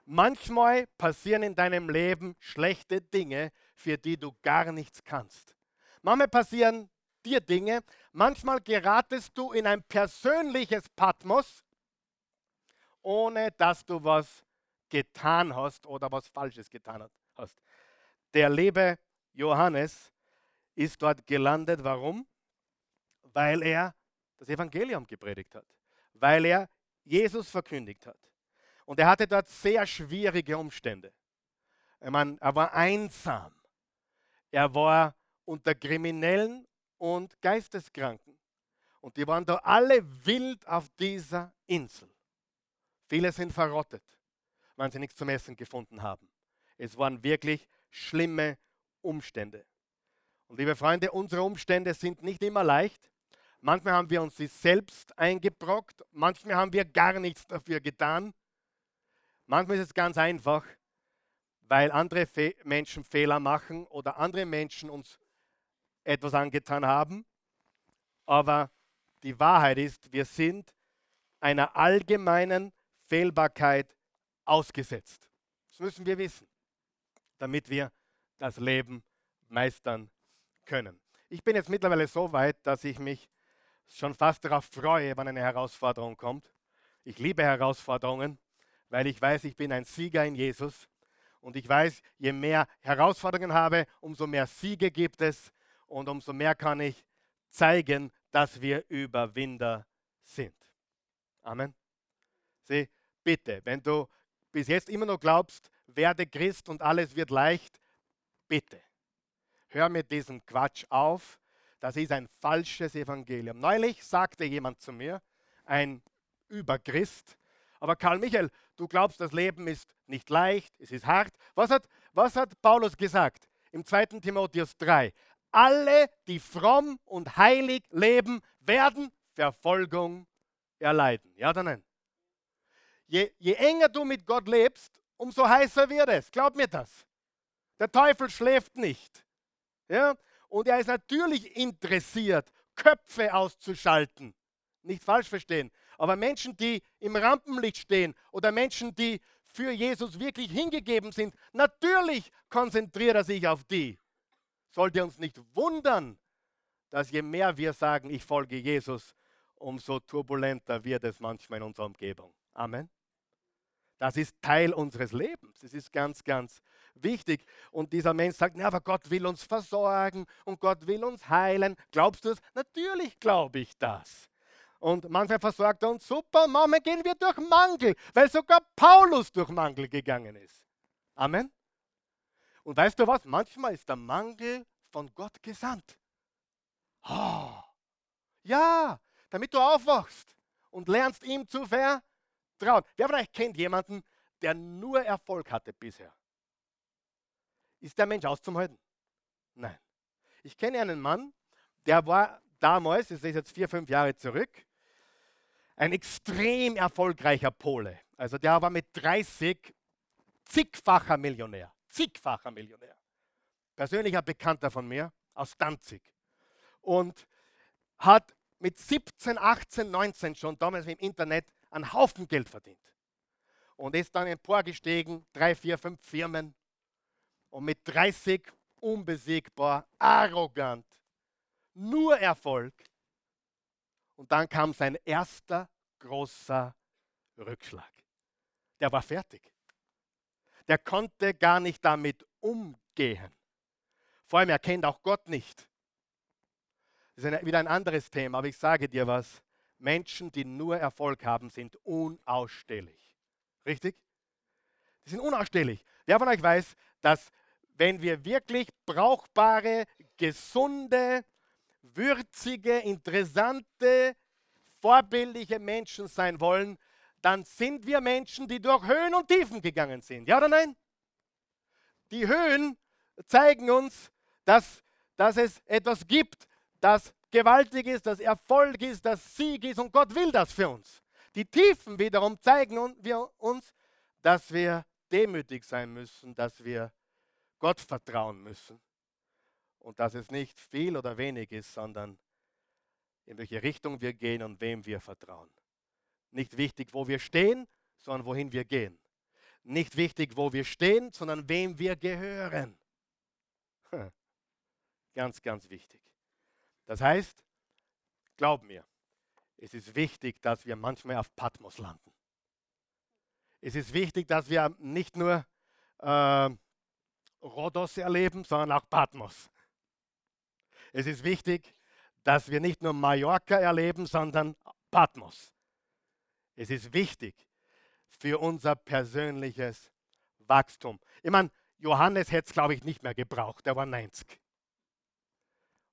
Manchmal passieren in deinem Leben schlechte Dinge, für die du gar nichts kannst. Manchmal passieren dir Dinge, manchmal geratest du in ein persönliches Patmos, ohne dass du was getan hast oder was Falsches getan hast. Der liebe Johannes ist dort gelandet. Warum? Weil er das Evangelium gepredigt hat, weil er Jesus verkündigt hat. Und er hatte dort sehr schwierige Umstände. Ich meine, er war einsam. Er war unter Kriminellen und Geisteskranken. Und die waren da alle wild auf dieser Insel. Viele sind verrottet, weil sie nichts zum Essen gefunden haben. Es waren wirklich schlimme Umstände. Und liebe Freunde, unsere Umstände sind nicht immer leicht. Manchmal haben wir uns sie selbst eingebrockt, manchmal haben wir gar nichts dafür getan. Manchmal ist es ganz einfach, weil andere Fe Menschen Fehler machen oder andere Menschen uns etwas angetan haben. Aber die Wahrheit ist, wir sind einer allgemeinen Fehlbarkeit ausgesetzt. Das müssen wir wissen, damit wir das Leben meistern können. Ich bin jetzt mittlerweile so weit, dass ich mich schon fast darauf freue, wenn eine Herausforderung kommt. Ich liebe Herausforderungen, weil ich weiß, ich bin ein Sieger in Jesus. Und ich weiß, je mehr Herausforderungen habe, umso mehr Siege gibt es und umso mehr kann ich zeigen, dass wir Überwinder sind. Amen. Sieh, bitte, wenn du bis jetzt immer noch glaubst, werde Christ und alles wird leicht, bitte, hör mir diesen Quatsch auf. Das ist ein falsches Evangelium. Neulich sagte jemand zu mir, ein Überchrist, aber Karl Michael, du glaubst, das Leben ist nicht leicht, es ist hart. Was hat, was hat Paulus gesagt im 2. Timotheus 3? Alle, die fromm und heilig leben, werden Verfolgung erleiden. Ja oder nein? Je, je enger du mit Gott lebst, umso heißer wird es. Glaub mir das. Der Teufel schläft nicht. Ja? Und er ist natürlich interessiert, Köpfe auszuschalten. Nicht falsch verstehen. Aber Menschen, die im Rampenlicht stehen oder Menschen, die für Jesus wirklich hingegeben sind, natürlich konzentriert er sich auf die. Sollte uns nicht wundern, dass je mehr wir sagen, ich folge Jesus, umso turbulenter wird es manchmal in unserer Umgebung. Amen. Das ist Teil unseres Lebens. Das ist ganz, ganz wichtig. Und dieser Mensch sagt, ja, aber Gott will uns versorgen und Gott will uns heilen. Glaubst du es? Natürlich glaube ich das. Und manchmal versorgt er uns super, manchmal gehen wir durch Mangel, weil sogar Paulus durch Mangel gegangen ist. Amen. Und weißt du was? Manchmal ist der Mangel von Gott gesandt. Oh, ja, damit du aufwachst und lernst ihm zu vertrauen. Wer von euch kennt jemanden, der nur Erfolg hatte bisher? Ist der Mensch auszuhalten? Nein. Ich kenne einen Mann, der war damals, das ist jetzt vier, fünf Jahre zurück, ein extrem erfolgreicher Pole. Also der war mit 30 zigfacher Millionär. Zigfacher Millionär. Persönlicher Bekannter von mir aus Danzig. Und hat mit 17, 18, 19 schon damals im Internet einen Haufen Geld verdient. Und ist dann emporgestiegen, drei, vier, fünf Firmen. Und mit 30 unbesiegbar, arrogant, nur Erfolg. Und dann kam sein erster großer Rückschlag. Der war fertig. Der konnte gar nicht damit umgehen. Vor allem, er kennt auch Gott nicht. Das ist wieder ein anderes Thema, aber ich sage dir was. Menschen, die nur Erfolg haben, sind unausstehlich. Richtig? Die sind unausstehlich. Wer von euch weiß, dass wenn wir wirklich brauchbare, gesunde, würzige, interessante, vorbildliche Menschen sein wollen, dann sind wir Menschen, die durch Höhen und Tiefen gegangen sind. Ja oder nein? Die Höhen zeigen uns, dass, dass es etwas gibt, das gewaltig ist, das Erfolg ist, das Sieg ist und Gott will das für uns. Die Tiefen wiederum zeigen wir uns, dass wir demütig sein müssen, dass wir Gott vertrauen müssen und dass es nicht viel oder wenig ist, sondern in welche Richtung wir gehen und wem wir vertrauen. Nicht wichtig, wo wir stehen, sondern wohin wir gehen. Nicht wichtig, wo wir stehen, sondern wem wir gehören. Ganz, ganz wichtig. Das heißt, glaub mir, es ist wichtig, dass wir manchmal auf Patmos landen. Es ist wichtig, dass wir nicht nur äh, Rhodos erleben, sondern auch Patmos. Es ist wichtig, dass wir nicht nur Mallorca erleben, sondern Patmos. Es ist wichtig für unser persönliches Wachstum. Ich meine, Johannes hätte es, glaube ich, nicht mehr gebraucht. Er war 90.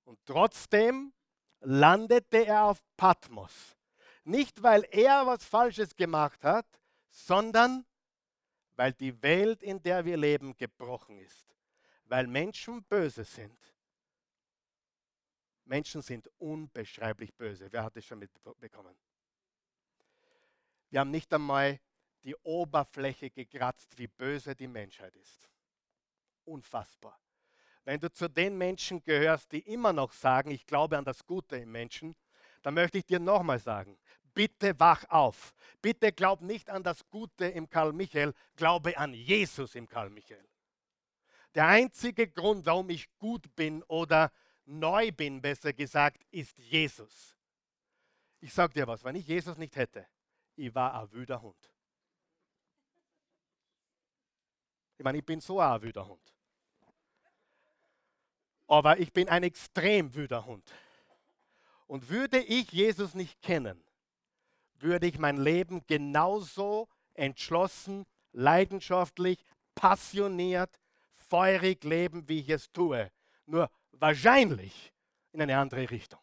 Und trotzdem landete er auf Patmos. Nicht, weil er was Falsches gemacht hat, sondern weil die Welt, in der wir leben, gebrochen ist. Weil Menschen böse sind Menschen sind unbeschreiblich böse. Wer hat das schon mitbekommen? Wir haben nicht einmal die Oberfläche gekratzt, wie böse die Menschheit ist. Unfassbar. Wenn du zu den Menschen gehörst, die immer noch sagen, ich glaube an das Gute im Menschen, dann möchte ich dir nochmal sagen, bitte wach auf. Bitte glaub nicht an das Gute im Karl Michael, glaube an Jesus im Karl Michael. Der einzige Grund, warum ich gut bin oder neu bin, besser gesagt, ist Jesus. Ich sage dir was, wenn ich Jesus nicht hätte, ich war ein wüder Hund. Ich meine, ich bin so ein wüder Hund. Aber ich bin ein extrem wüder Hund. Und würde ich Jesus nicht kennen, würde ich mein Leben genauso entschlossen, leidenschaftlich, passioniert, feurig leben, wie ich es tue. Nur wahrscheinlich in eine andere Richtung.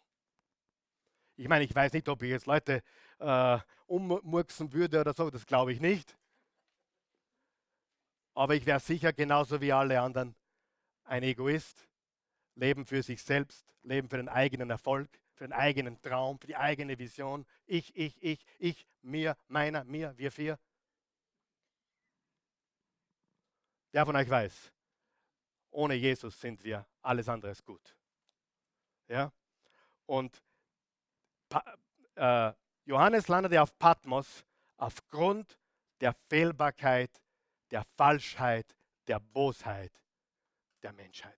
Ich meine, ich weiß nicht, ob ich jetzt Leute äh, ummurksen würde oder so, das glaube ich nicht. Aber ich wäre sicher genauso wie alle anderen ein Egoist, leben für sich selbst, leben für den eigenen Erfolg, für den eigenen Traum, für die eigene Vision. Ich, ich, ich, ich, mir, meiner, mir, wir vier. Wer von euch weiß, ohne Jesus sind wir alles andere ist gut. Ja? Und äh, Johannes landete auf Patmos aufgrund der Fehlbarkeit, der Falschheit, der Bosheit der Menschheit.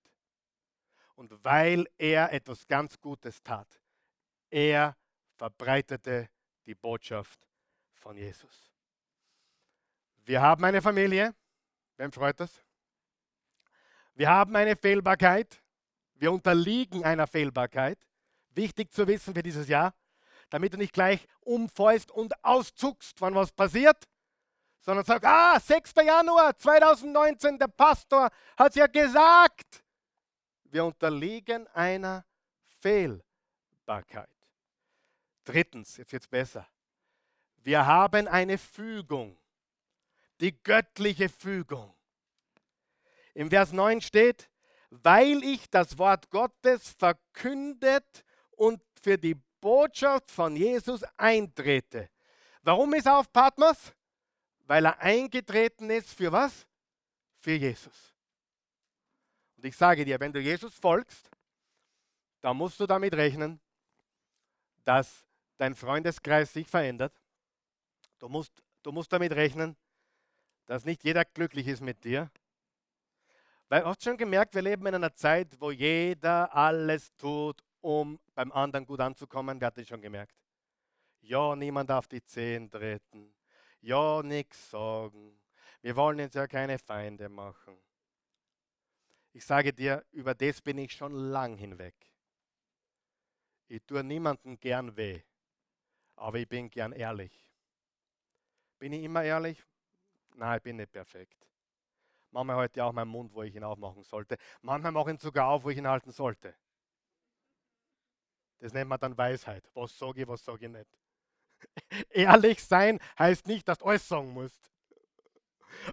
Und weil er etwas ganz Gutes tat, er verbreitete die Botschaft von Jesus. Wir haben eine Familie, wem freut das? Wir haben eine Fehlbarkeit, wir unterliegen einer Fehlbarkeit. Wichtig zu wissen für dieses Jahr, damit du nicht gleich umfäust und auszuckst, wann was passiert, sondern sagst, ah, 6. Januar 2019, der Pastor hat es ja gesagt. Wir unterliegen einer Fehlbarkeit. Drittens, jetzt wird es besser. Wir haben eine Fügung, die göttliche Fügung. Im Vers 9 steht, weil ich das Wort Gottes verkündet und für die Botschaft von Jesus eintrete. Warum ist er auf Patmos? Weil er eingetreten ist für was? Für Jesus. Und ich sage dir, wenn du Jesus folgst, dann musst du damit rechnen, dass dein Freundeskreis sich verändert. Du musst, du musst damit rechnen, dass nicht jeder glücklich ist mit dir. Weil hast du schon gemerkt, wir leben in einer Zeit, wo jeder alles tut, um beim anderen gut anzukommen. Wer hat das schon gemerkt? Ja, niemand auf die Zehen treten. Ja, nichts sagen. Wir wollen jetzt ja keine Feinde machen. Ich sage dir, über das bin ich schon lang hinweg. Ich tue niemandem gern weh, aber ich bin gern ehrlich. Bin ich immer ehrlich? Nein, ich bin nicht perfekt. Manchmal heute auch meinen Mund, wo ich ihn aufmachen sollte. Manchmal mache ich ihn sogar auf, wo ich ihn halten sollte. Das nennt man dann Weisheit. Was sage ich, was sage ich nicht. Ehrlich sein heißt nicht, dass du alles sagen musst.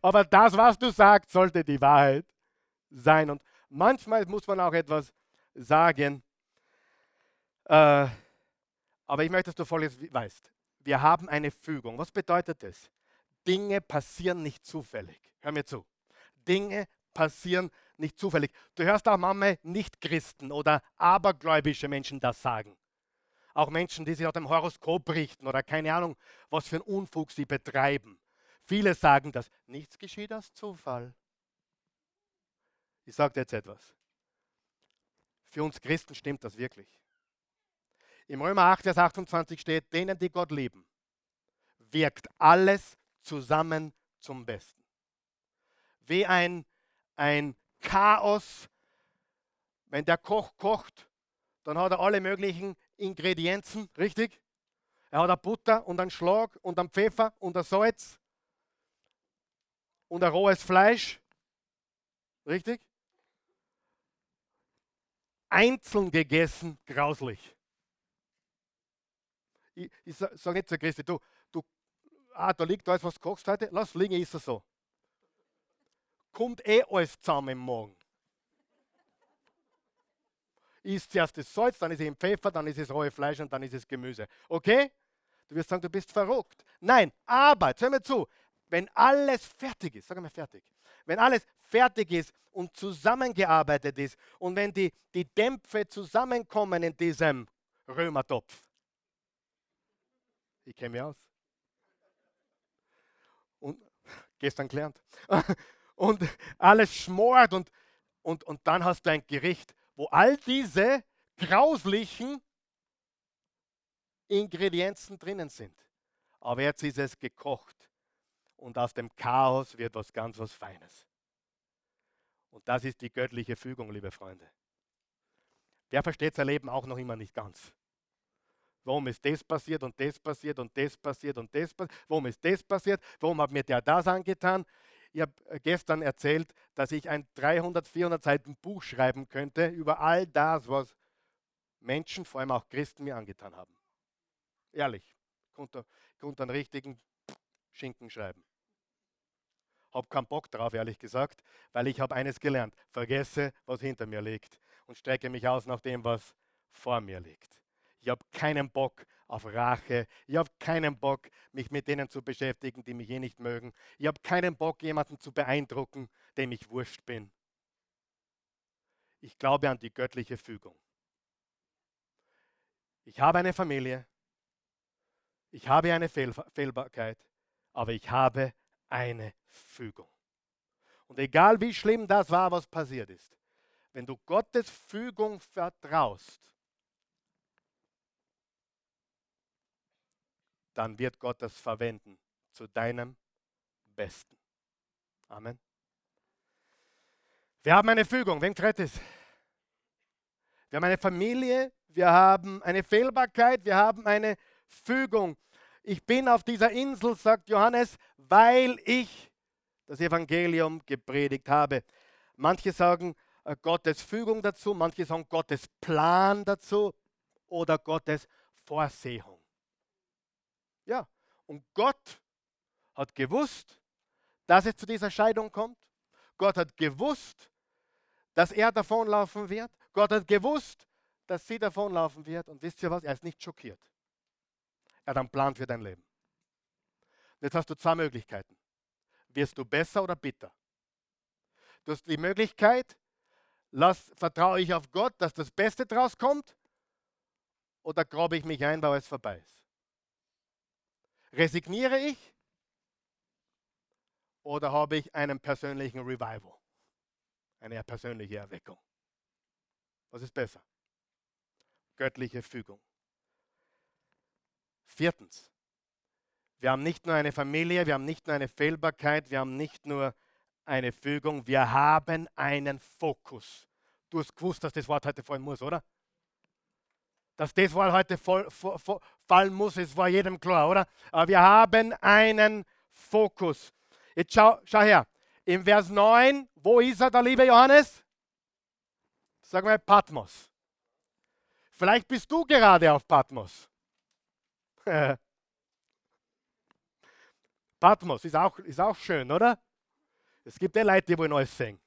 Aber das, was du sagst, sollte die Wahrheit sein. Und manchmal muss man auch etwas sagen. Äh, aber ich möchte, dass du Folgendes weißt. Wir haben eine Fügung. Was bedeutet das? Dinge passieren nicht zufällig. Hör mir zu. Dinge passieren nicht zufällig. Du hörst auch manchmal Nicht-Christen oder abergläubische Menschen das sagen. Auch Menschen, die sich aus dem Horoskop richten oder keine Ahnung, was für einen Unfug sie betreiben. Viele sagen das. Nichts geschieht aus Zufall. Ich sage jetzt etwas. Für uns Christen stimmt das wirklich. Im Römer 8, Vers 28 steht, denen, die Gott lieben, wirkt alles zusammen zum Besten. Wie ein, ein Chaos. Wenn der Koch kocht, dann hat er alle möglichen Ingredienzen, richtig? Er hat eine Butter und einen Schlag und einen Pfeffer und ein Salz und ein rohes Fleisch, richtig? Einzeln gegessen, grauslich. Ich, ich sage nicht zu Christi, du, du, ah, da liegt alles, was du kochst heute, lass liegen, ist es so kommt eh alles zusammen im Morgen. Ist zuerst das Salz, dann ist es im Pfeffer, dann ist es rohe Fleisch und dann ist es Gemüse. Okay? Du wirst sagen, du bist verrückt. Nein, aber, hör mir zu, wenn alles fertig ist, sag mal fertig, wenn alles fertig ist und zusammengearbeitet ist und wenn die, die Dämpfe zusammenkommen in diesem Römertopf, ich kenne mich aus. Und gestern gelernt. und alles schmort und, und, und dann hast du ein Gericht, wo all diese grauslichen Ingredienzen drinnen sind. Aber jetzt ist es gekocht und aus dem Chaos wird was ganz was Feines. Und das ist die göttliche Fügung, liebe Freunde. Wer versteht sein Leben auch noch immer nicht ganz? Warum ist das passiert und das passiert und das passiert und das passiert? Warum ist das passiert? Warum hat mir der das angetan? Ich habe äh, gestern erzählt, dass ich ein 300, 400 Seiten Buch schreiben könnte über all das, was Menschen, vor allem auch Christen, mir angetan haben. Ehrlich, ich konnte, konnte einen richtigen Schinken schreiben. Habe keinen Bock drauf, ehrlich gesagt, weil ich habe eines gelernt. Vergesse, was hinter mir liegt und strecke mich aus nach dem, was vor mir liegt. Ich habe keinen Bock auf Rache. Ich habe keinen Bock, mich mit denen zu beschäftigen, die mich eh nicht mögen. Ich habe keinen Bock, jemanden zu beeindrucken, dem ich wurscht bin. Ich glaube an die göttliche Fügung. Ich habe eine Familie. Ich habe eine Fehl Fehlbarkeit. Aber ich habe eine Fügung. Und egal wie schlimm das war, was passiert ist, wenn du Gottes Fügung vertraust, dann wird Gott das verwenden zu deinem Besten. Amen. Wir haben eine Fügung. Wen tritt es? Wir haben eine Familie, wir haben eine Fehlbarkeit, wir haben eine Fügung. Ich bin auf dieser Insel, sagt Johannes, weil ich das Evangelium gepredigt habe. Manche sagen äh, Gottes Fügung dazu, manche sagen Gottes Plan dazu oder Gottes Vorsehung. Ja, und Gott hat gewusst, dass es zu dieser Scheidung kommt. Gott hat gewusst, dass er davonlaufen wird. Gott hat gewusst, dass sie davonlaufen wird. Und wisst ihr was? Er ist nicht schockiert. Er hat einen Plan für dein Leben. Jetzt hast du zwei Möglichkeiten. Wirst du besser oder bitter? Du hast die Möglichkeit, lass, vertraue ich auf Gott, dass das Beste draus kommt, oder grabe ich mich ein, weil es vorbei ist? Resigniere ich oder habe ich einen persönlichen Revival? Eine persönliche Erweckung. Was ist besser? Göttliche Fügung. Viertens. Wir haben nicht nur eine Familie, wir haben nicht nur eine Fehlbarkeit, wir haben nicht nur eine Fügung, wir haben einen Fokus. Du hast gewusst, dass das Wort heute fallen muss, oder? Dass das Wort heute voll, voll, voll, fallen muss, ist war jedem klar, oder? Aber wir haben einen Fokus. Jetzt schau, schau her. Im Vers 9, wo ist er, der liebe Johannes? Sag mal Patmos. Vielleicht bist du gerade auf Patmos. Patmos ist auch, ist auch schön, oder? Es gibt ja Leute, die wollen alles sehen.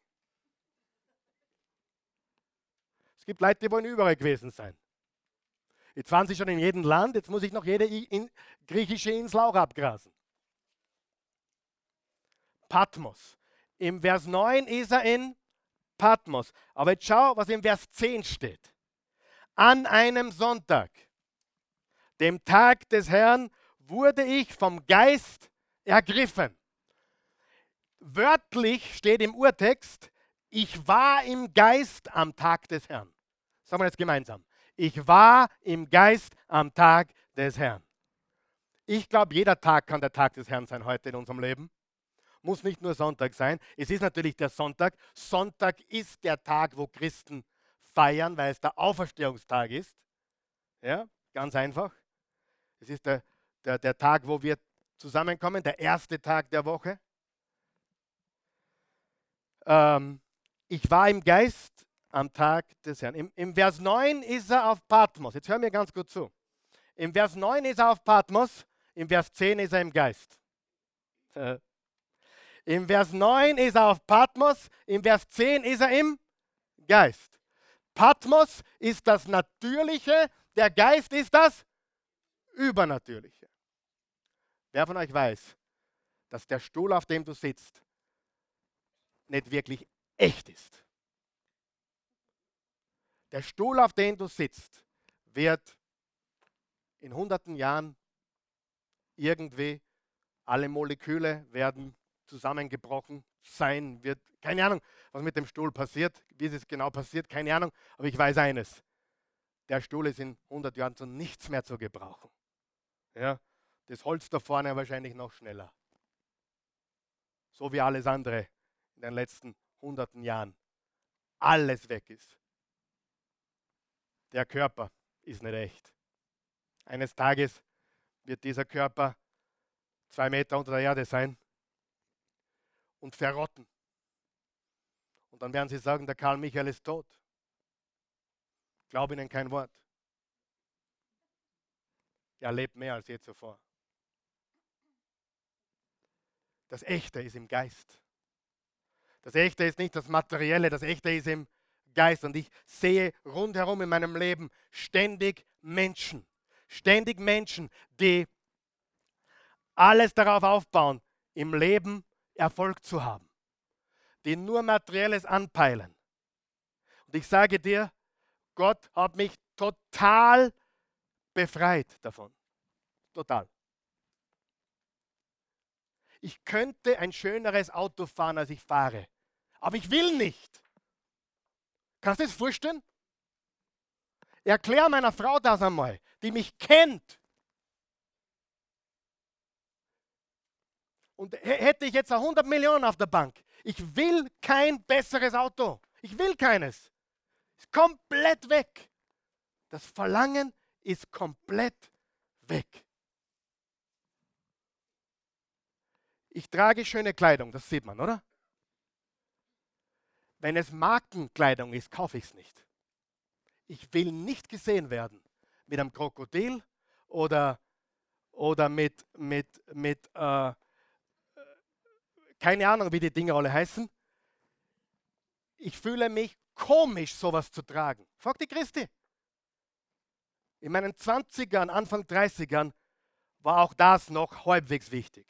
Es gibt Leute, die wollen überall gewesen sein. Jetzt waren sie schon in jedem Land, jetzt muss ich noch jede in griechische Insel auch abgrasen. Patmos. Im Vers 9 ist er in Patmos. Aber jetzt schau, was im Vers 10 steht. An einem Sonntag, dem Tag des Herrn, wurde ich vom Geist ergriffen. Wörtlich steht im Urtext, ich war im Geist am Tag des Herrn. Sagen wir jetzt gemeinsam. Ich war im Geist am Tag des Herrn. Ich glaube, jeder Tag kann der Tag des Herrn sein heute in unserem Leben. Muss nicht nur Sonntag sein. Es ist natürlich der Sonntag. Sonntag ist der Tag, wo Christen feiern, weil es der Auferstehungstag ist. Ja, ganz einfach. Es ist der, der, der Tag, wo wir zusammenkommen, der erste Tag der Woche. Ähm, ich war im Geist am Tag des Herrn. Im, Im, Vers 9 ist er auf Patmos. Jetzt hör mir ganz gut zu. Im Vers 9 ist er auf Patmos, im Vers 10 ist er im Geist. Äh, Im Vers 9 ist er auf Patmos, im Vers 10 ist er im Geist. Patmos ist das Natürliche, der Geist ist das Übernatürliche. Wer von euch weiß, dass der Stuhl, auf dem du sitzt, nicht wirklich echt ist? Der Stuhl, auf dem du sitzt, wird in hunderten Jahren irgendwie alle Moleküle werden zusammengebrochen sein, wird keine Ahnung, was mit dem Stuhl passiert, wie es genau passiert, keine Ahnung, aber ich weiß eines. Der Stuhl ist in 100 Jahren zu nichts mehr zu gebrauchen. Ja, das Holz da vorne wahrscheinlich noch schneller. So wie alles andere in den letzten hunderten Jahren. Alles weg ist. Der Körper ist nicht echt. Eines Tages wird dieser Körper zwei Meter unter der Erde sein und verrotten. Und dann werden sie sagen, der Karl Michael ist tot. Glaube ihnen kein Wort. Er lebt mehr als je zuvor. Das Echte ist im Geist. Das Echte ist nicht das Materielle, das Echte ist im Geist. Und ich sehe rundherum in meinem Leben ständig Menschen, ständig Menschen, die alles darauf aufbauen, im Leben Erfolg zu haben, die nur Materielles anpeilen. Und ich sage dir, Gott hat mich total befreit davon. Total. Ich könnte ein schöneres Auto fahren, als ich fahre. Aber ich will nicht. Kannst du das vorstellen? Erklär meiner Frau das einmal, die mich kennt. Und hätte ich jetzt 100 Millionen auf der Bank, ich will kein besseres Auto. Ich will keines. Ist komplett weg. Das Verlangen ist komplett weg. Ich trage schöne Kleidung, das sieht man, oder? Wenn es Markenkleidung ist, kaufe ich es nicht. Ich will nicht gesehen werden mit einem Krokodil oder, oder mit, mit, mit äh, keine Ahnung, wie die Dinge alle heißen. Ich fühle mich komisch, sowas zu tragen. Frag die Christi. In meinen 20ern, Anfang 30ern war auch das noch halbwegs wichtig.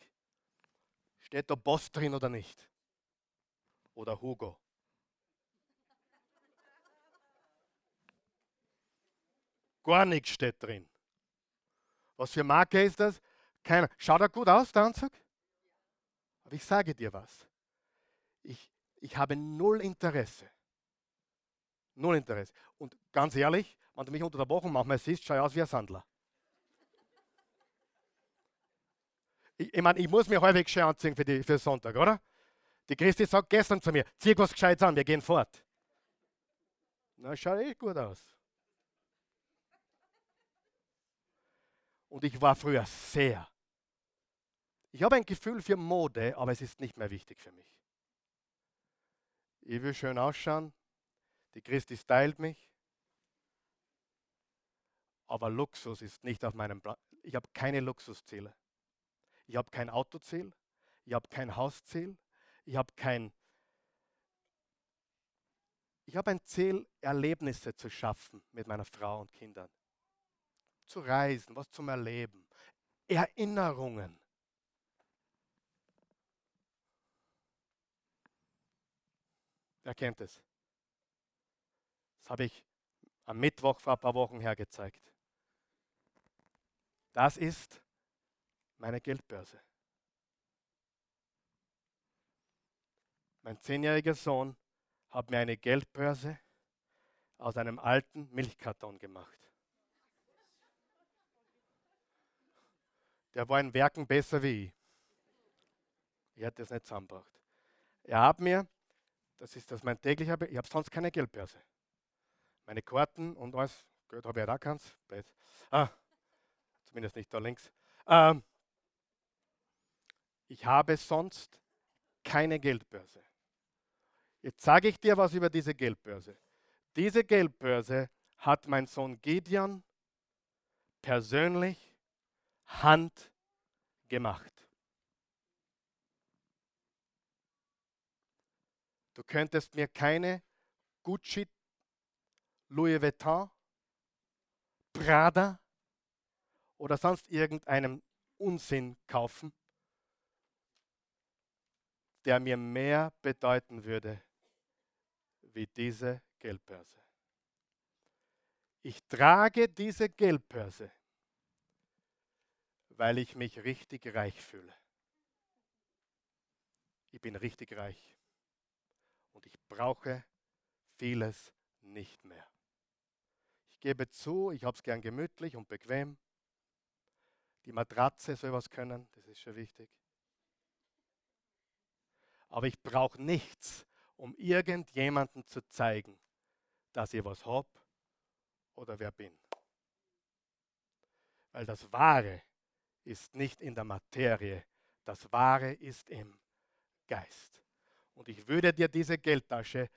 Steht da Boss drin oder nicht? Oder Hugo? Gar nichts steht drin. Was für Marke ist das? Keiner. Schaut er gut aus, der Anzug? Aber ich sage dir was. Ich, ich habe null Interesse. Null Interesse. Und ganz ehrlich, wenn du mich unter der Woche manchmal siehst, schau ich aus wie ein Sandler. Ich, ich meine, ich muss mir halbwegs schön anziehen für, die, für Sonntag, oder? Die Christi sagt gestern zu mir, zieh was Gescheites an, wir gehen fort. Na, schaut eh gut aus. Und ich war früher sehr. Ich habe ein Gefühl für Mode, aber es ist nicht mehr wichtig für mich. Ich will schön ausschauen. Die Christi stylt mich. Aber Luxus ist nicht auf meinem Plan. Ich habe keine Luxusziele. Ich habe kein Autoziel, ich habe kein Hausziel, ich habe kein... Ich habe ein Ziel, Erlebnisse zu schaffen mit meiner Frau und Kindern. Zu reisen, was zum Erleben. Erinnerungen. Wer kennt es? Das habe ich am Mittwoch vor ein paar Wochen her gezeigt. Das ist meine Geldbörse. Mein zehnjähriger Sohn hat mir eine Geldbörse aus einem alten Milchkarton gemacht. Der war in Werken besser wie ich. Ich hätte es nicht zusammengebracht. Er hat mir, das ist das mein täglicher, ich habe sonst keine Geldbörse. Meine Karten und alles, Geld habe ich ja da keins. Ah, zumindest nicht da links. Ähm, ich habe sonst keine Geldbörse. Jetzt sage ich dir was über diese Geldbörse. Diese Geldbörse hat mein Sohn Gideon persönlich Hand gemacht. Du könntest mir keine Gucci, Louis Vuitton, Prada oder sonst irgendeinem Unsinn kaufen der mir mehr bedeuten würde wie diese Geldbörse. Ich trage diese Geldbörse, weil ich mich richtig reich fühle. Ich bin richtig reich und ich brauche vieles nicht mehr. Ich gebe zu, ich habe es gern gemütlich und bequem. Die Matratze soll was können, das ist schon wichtig. Aber ich brauche nichts, um irgendjemandem zu zeigen, dass ich was habe oder wer bin. Weil das Wahre ist nicht in der Materie, das Wahre ist im Geist. Und ich würde dir diese Geldtasche,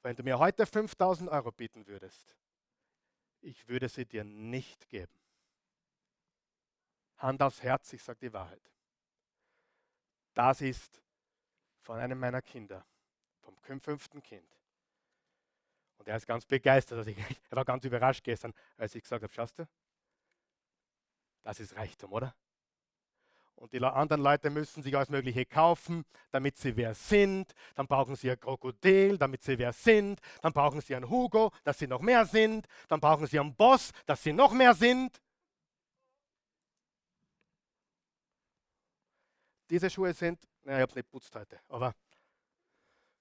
wenn du mir heute 5000 Euro bieten würdest, ich würde sie dir nicht geben. Hand aufs Herz, ich sage die Wahrheit. Das ist von einem meiner Kinder, vom fünften Kind. Und er ist ganz begeistert. Also ich, er war ganz überrascht gestern, als ich gesagt habe, schaust du, das ist Reichtum, oder? Und die anderen Leute müssen sich alles Mögliche kaufen, damit sie wer sind. Dann brauchen sie ein Krokodil, damit sie wer sind. Dann brauchen sie einen Hugo, dass sie noch mehr sind. Dann brauchen sie einen Boss, dass sie noch mehr sind. Diese Schuhe sind, naja, ich habe es nicht putzt heute, aber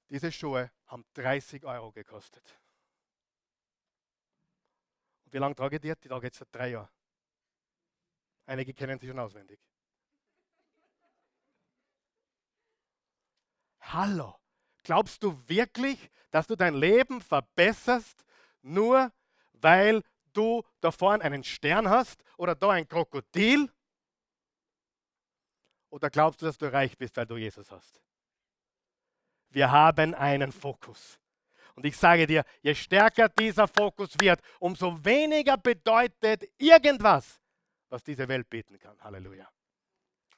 diese Schuhe haben 30 Euro gekostet. Und wie lange trage ich die? Die trage ich jetzt seit drei Jahren. Einige kennen sie schon auswendig. Hallo, glaubst du wirklich, dass du dein Leben verbesserst, nur weil du da vorne einen Stern hast oder da ein Krokodil? Oder glaubst du, dass du reich bist, weil du Jesus hast? Wir haben einen Fokus. Und ich sage dir, je stärker dieser Fokus wird, umso weniger bedeutet irgendwas, was diese Welt bieten kann. Halleluja.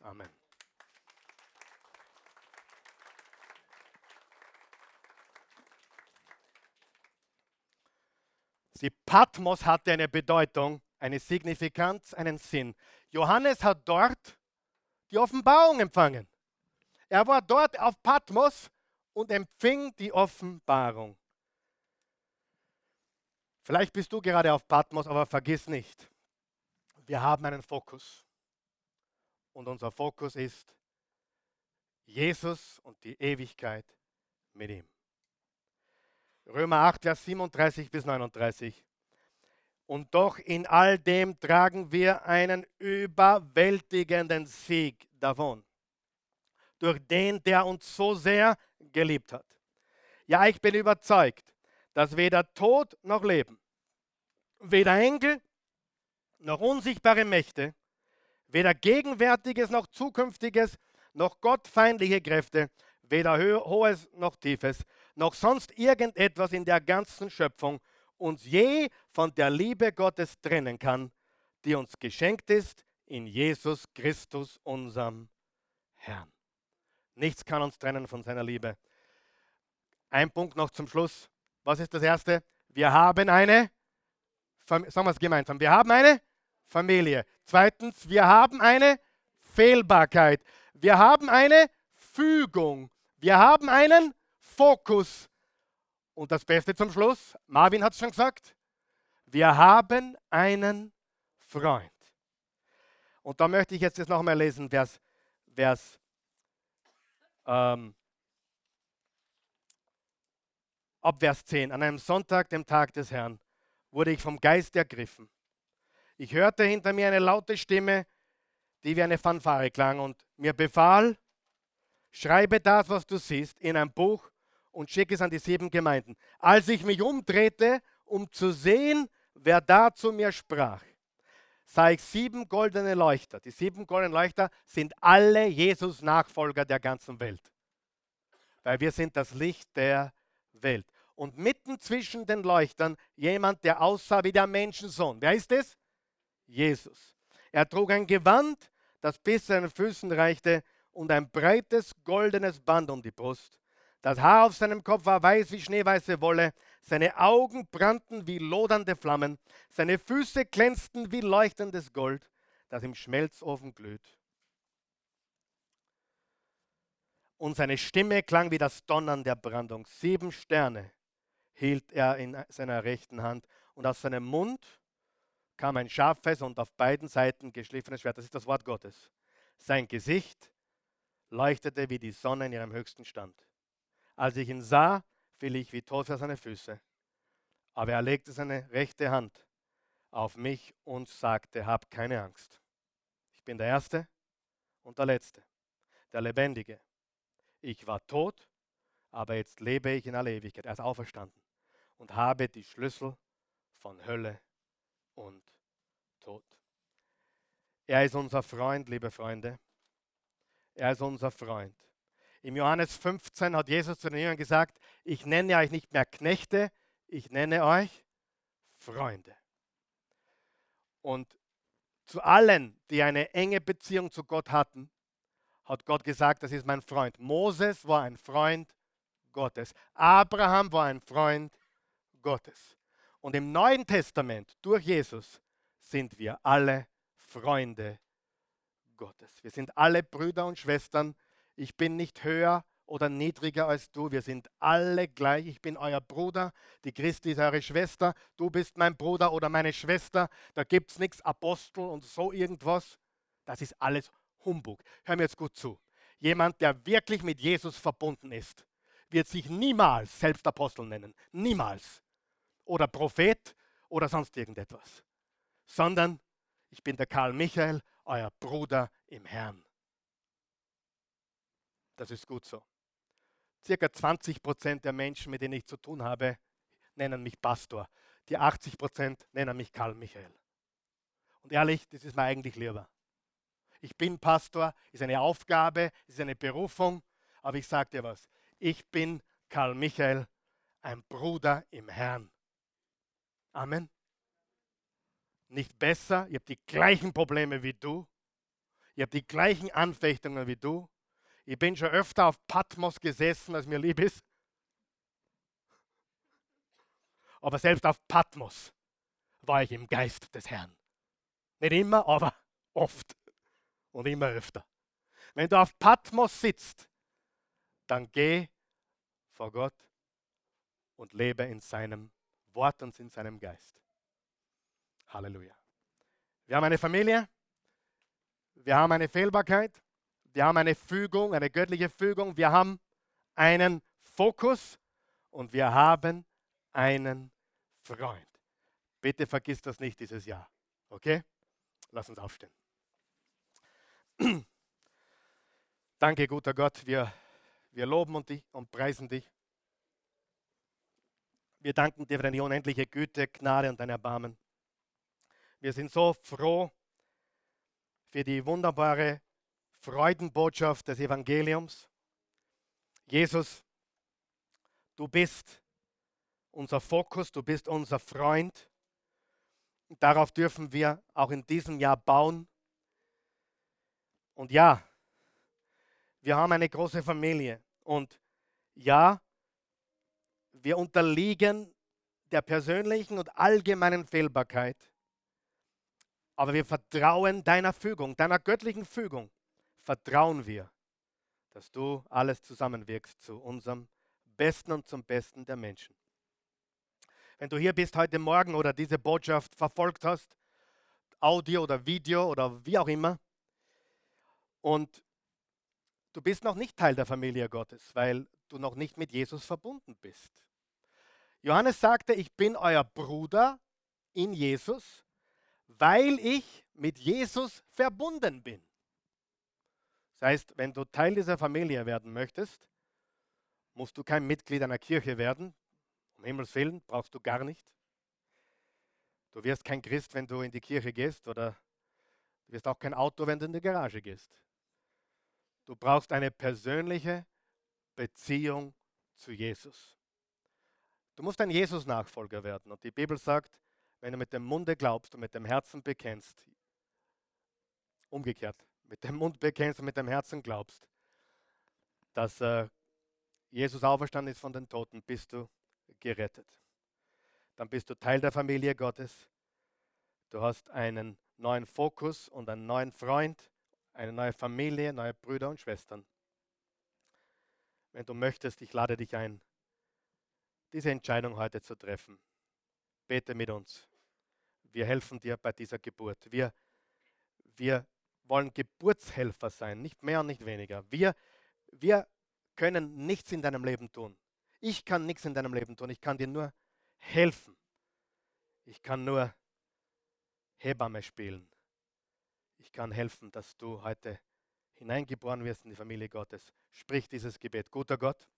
Amen. Die Patmos hatte eine Bedeutung, eine Signifikanz, einen Sinn. Johannes hat dort die Offenbarung empfangen. Er war dort auf Patmos und empfing die Offenbarung. Vielleicht bist du gerade auf Patmos, aber vergiss nicht, wir haben einen Fokus. Und unser Fokus ist Jesus und die Ewigkeit mit ihm. Römer 8, Vers 37 bis 39. Und doch in all dem tragen wir einen überwältigenden Sieg davon, durch den, der uns so sehr geliebt hat. Ja, ich bin überzeugt, dass weder Tod noch Leben, weder Engel noch unsichtbare Mächte, weder Gegenwärtiges noch Zukünftiges, noch gottfeindliche Kräfte, weder Hohes noch Tiefes, noch sonst irgendetwas in der ganzen Schöpfung uns je von der Liebe Gottes trennen kann, die uns geschenkt ist in Jesus Christus, unserem Herrn. Nichts kann uns trennen von seiner Liebe. Ein Punkt noch zum Schluss. Was ist das Erste? Wir haben eine, sagen wir es gemeinsam, wir haben eine Familie. Zweitens, wir haben eine Fehlbarkeit. Wir haben eine Fügung. Wir haben einen Fokus. Und das Beste zum Schluss, Marvin hat es schon gesagt, wir haben einen Freund. Und da möchte ich jetzt das nochmal lesen, Vers, Vers ähm, ab Vers 10. An einem Sonntag, dem Tag des Herrn, wurde ich vom Geist ergriffen. Ich hörte hinter mir eine laute Stimme, die wie eine Fanfare klang und mir befahl, schreibe das, was du siehst, in ein Buch und schicke es an die sieben Gemeinden. Als ich mich umdrehte, um zu sehen, wer da zu mir sprach, sah ich sieben goldene Leuchter. Die sieben goldenen Leuchter sind alle Jesus-Nachfolger der ganzen Welt. Weil wir sind das Licht der Welt. Und mitten zwischen den Leuchtern jemand, der aussah wie der Menschensohn. Wer ist es? Jesus. Er trug ein Gewand, das bis zu seinen Füßen reichte und ein breites goldenes Band um die Brust. Das Haar auf seinem Kopf war weiß wie schneeweiße Wolle, seine Augen brannten wie lodernde Flammen, seine Füße glänzten wie leuchtendes Gold, das im Schmelzofen glüht. Und seine Stimme klang wie das Donnern der Brandung. Sieben Sterne hielt er in seiner rechten Hand und aus seinem Mund kam ein scharfes und auf beiden Seiten geschliffenes Schwert. Das ist das Wort Gottes. Sein Gesicht leuchtete wie die Sonne in ihrem höchsten Stand. Als ich ihn sah, fiel ich wie tot für seine Füße. Aber er legte seine rechte Hand auf mich und sagte, hab keine Angst. Ich bin der Erste und der Letzte, der Lebendige. Ich war tot, aber jetzt lebe ich in aller Ewigkeit. Er ist auferstanden und habe die Schlüssel von Hölle und Tod. Er ist unser Freund, liebe Freunde. Er ist unser Freund. Im Johannes 15 hat Jesus zu den Jüngern gesagt, ich nenne euch nicht mehr Knechte, ich nenne euch Freunde. Und zu allen, die eine enge Beziehung zu Gott hatten, hat Gott gesagt, das ist mein Freund. Moses war ein Freund Gottes. Abraham war ein Freund Gottes. Und im Neuen Testament, durch Jesus, sind wir alle Freunde Gottes. Wir sind alle Brüder und Schwestern. Ich bin nicht höher oder niedriger als du. Wir sind alle gleich. Ich bin euer Bruder. Die Christi ist eure Schwester. Du bist mein Bruder oder meine Schwester. Da gibt es nichts Apostel und so irgendwas. Das ist alles Humbug. Hör mir jetzt gut zu. Jemand, der wirklich mit Jesus verbunden ist, wird sich niemals selbst Apostel nennen. Niemals. Oder Prophet oder sonst irgendetwas. Sondern ich bin der Karl Michael, euer Bruder im Herrn. Das ist gut so. Circa 20 Prozent der Menschen, mit denen ich zu tun habe, nennen mich Pastor. Die 80 Prozent nennen mich Karl Michael. Und ehrlich, das ist mir eigentlich lieber. Ich bin Pastor, ist eine Aufgabe, ist eine Berufung, aber ich sage dir was. Ich bin Karl Michael, ein Bruder im Herrn. Amen. Nicht besser, ihr habt die gleichen Probleme wie du. Ihr habt die gleichen Anfechtungen wie du. Ich bin schon öfter auf Patmos gesessen, als mir lieb ist. Aber selbst auf Patmos war ich im Geist des Herrn. Nicht immer, aber oft und immer öfter. Wenn du auf Patmos sitzt, dann geh vor Gott und lebe in seinem Wort und in seinem Geist. Halleluja. Wir haben eine Familie, wir haben eine Fehlbarkeit, wir haben eine Fügung, eine göttliche Fügung, wir haben einen Fokus und wir haben einen Freund. Bitte vergiss das nicht dieses Jahr. Okay? Lass uns aufstehen. Danke, guter Gott, wir, wir loben und, dich und preisen dich. Wir danken dir für deine unendliche Güte, Gnade und dein Erbarmen. Wir sind so froh für die wunderbare Freudenbotschaft des Evangeliums. Jesus, du bist unser Fokus, du bist unser Freund. Darauf dürfen wir auch in diesem Jahr bauen. Und ja, wir haben eine große Familie. Und ja, wir unterliegen der persönlichen und allgemeinen Fehlbarkeit. Aber wir vertrauen deiner Fügung, deiner göttlichen Fügung vertrauen wir, dass du alles zusammenwirkst zu unserem Besten und zum Besten der Menschen. Wenn du hier bist heute Morgen oder diese Botschaft verfolgt hast, Audio oder Video oder wie auch immer, und du bist noch nicht Teil der Familie Gottes, weil du noch nicht mit Jesus verbunden bist. Johannes sagte, ich bin euer Bruder in Jesus, weil ich mit Jesus verbunden bin. Das heißt, wenn du Teil dieser Familie werden möchtest, musst du kein Mitglied einer Kirche werden. Um Himmels Willen brauchst du gar nicht. Du wirst kein Christ, wenn du in die Kirche gehst oder du wirst auch kein Auto, wenn du in die Garage gehst. Du brauchst eine persönliche Beziehung zu Jesus. Du musst ein Jesus-Nachfolger werden. Und die Bibel sagt, wenn du mit dem Munde glaubst und mit dem Herzen bekennst, umgekehrt, mit dem Mund bekennst und mit dem Herzen glaubst, dass äh, Jesus auferstanden ist von den Toten, bist du gerettet. Dann bist du Teil der Familie Gottes. Du hast einen neuen Fokus und einen neuen Freund, eine neue Familie, neue Brüder und Schwestern. Wenn du möchtest, ich lade dich ein, diese Entscheidung heute zu treffen. Bete mit uns. Wir helfen dir bei dieser Geburt. Wir, wir wollen Geburtshelfer sein, nicht mehr und nicht weniger. Wir, wir können nichts in deinem Leben tun. Ich kann nichts in deinem Leben tun. Ich kann dir nur helfen. Ich kann nur Hebamme spielen. Ich kann helfen, dass du heute hineingeboren wirst in die Familie Gottes. Sprich dieses Gebet. Guter Gott,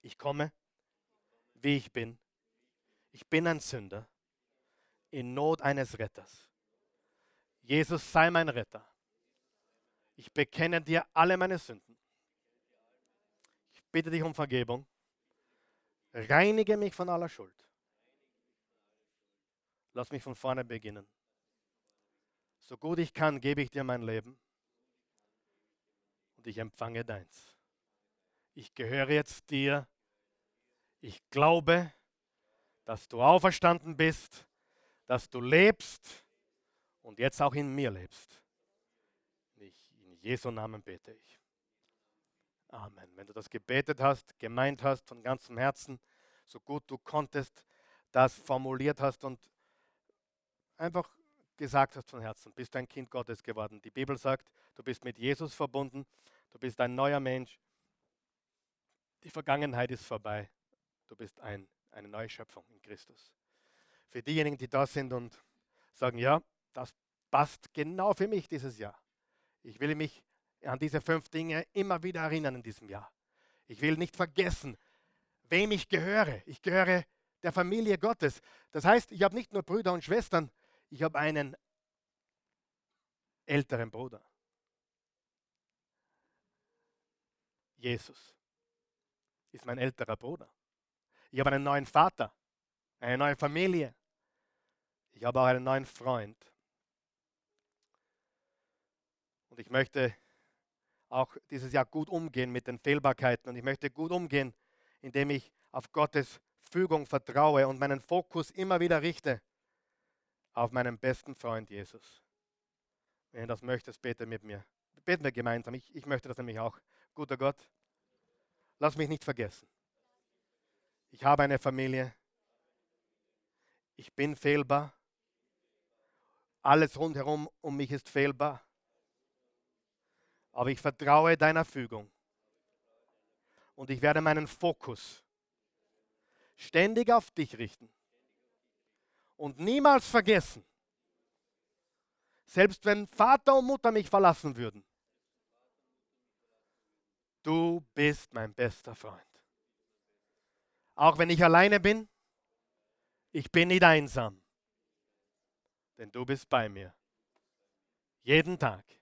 ich komme, wie ich bin. Ich bin ein Sünder in Not eines Retters. Jesus sei mein Retter. Ich bekenne dir alle meine Sünden. Ich bitte dich um Vergebung. Reinige mich von aller Schuld. Lass mich von vorne beginnen. So gut ich kann, gebe ich dir mein Leben und ich empfange deins. Ich gehöre jetzt dir. Ich glaube, dass du auferstanden bist, dass du lebst und jetzt auch in mir lebst. Ich, in Jesu Namen bete ich. Amen. Wenn du das gebetet hast, gemeint hast von ganzem Herzen, so gut du konntest, das formuliert hast und einfach gesagt hast von Herzen, bist du ein Kind Gottes geworden. Die Bibel sagt, du bist mit Jesus verbunden, du bist ein neuer Mensch. Die Vergangenheit ist vorbei. Du bist ein, eine neue Schöpfung in Christus. Für diejenigen, die da sind und sagen, ja, das passt genau für mich dieses Jahr. Ich will mich an diese fünf Dinge immer wieder erinnern in diesem Jahr. Ich will nicht vergessen, wem ich gehöre. Ich gehöre der Familie Gottes. Das heißt, ich habe nicht nur Brüder und Schwestern, ich habe einen älteren Bruder. Jesus ist mein älterer Bruder. Ich habe einen neuen Vater, eine neue Familie. Ich habe auch einen neuen Freund. Und ich möchte auch dieses Jahr gut umgehen mit den Fehlbarkeiten und ich möchte gut umgehen, indem ich auf Gottes Fügung vertraue und meinen Fokus immer wieder richte auf meinen besten Freund Jesus. Wenn du das möchtest, bete mit mir. Beten wir gemeinsam. Ich, ich möchte das nämlich auch. Guter Gott, lass mich nicht vergessen. Ich habe eine Familie. Ich bin fehlbar. Alles rundherum um mich ist fehlbar. Aber ich vertraue deiner Fügung. Und ich werde meinen Fokus ständig auf dich richten und niemals vergessen, selbst wenn Vater und Mutter mich verlassen würden, du bist mein bester Freund. Auch wenn ich alleine bin, ich bin nicht einsam, denn du bist bei mir. Jeden Tag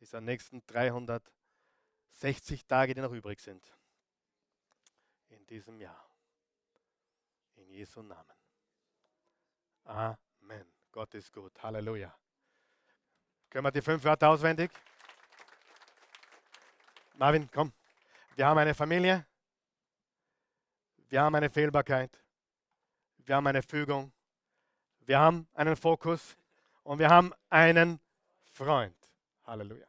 dieser nächsten 360 Tage, die noch übrig sind. In diesem Jahr. In Jesu Namen. Amen. Gott ist gut. Halleluja. Können wir die fünf Wörter auswendig? Marvin, komm. Wir haben eine Familie. Wir haben eine Fehlbarkeit. Wir haben eine Fügung. Wir haben einen Fokus. Und wir haben einen Freund. Halleluja.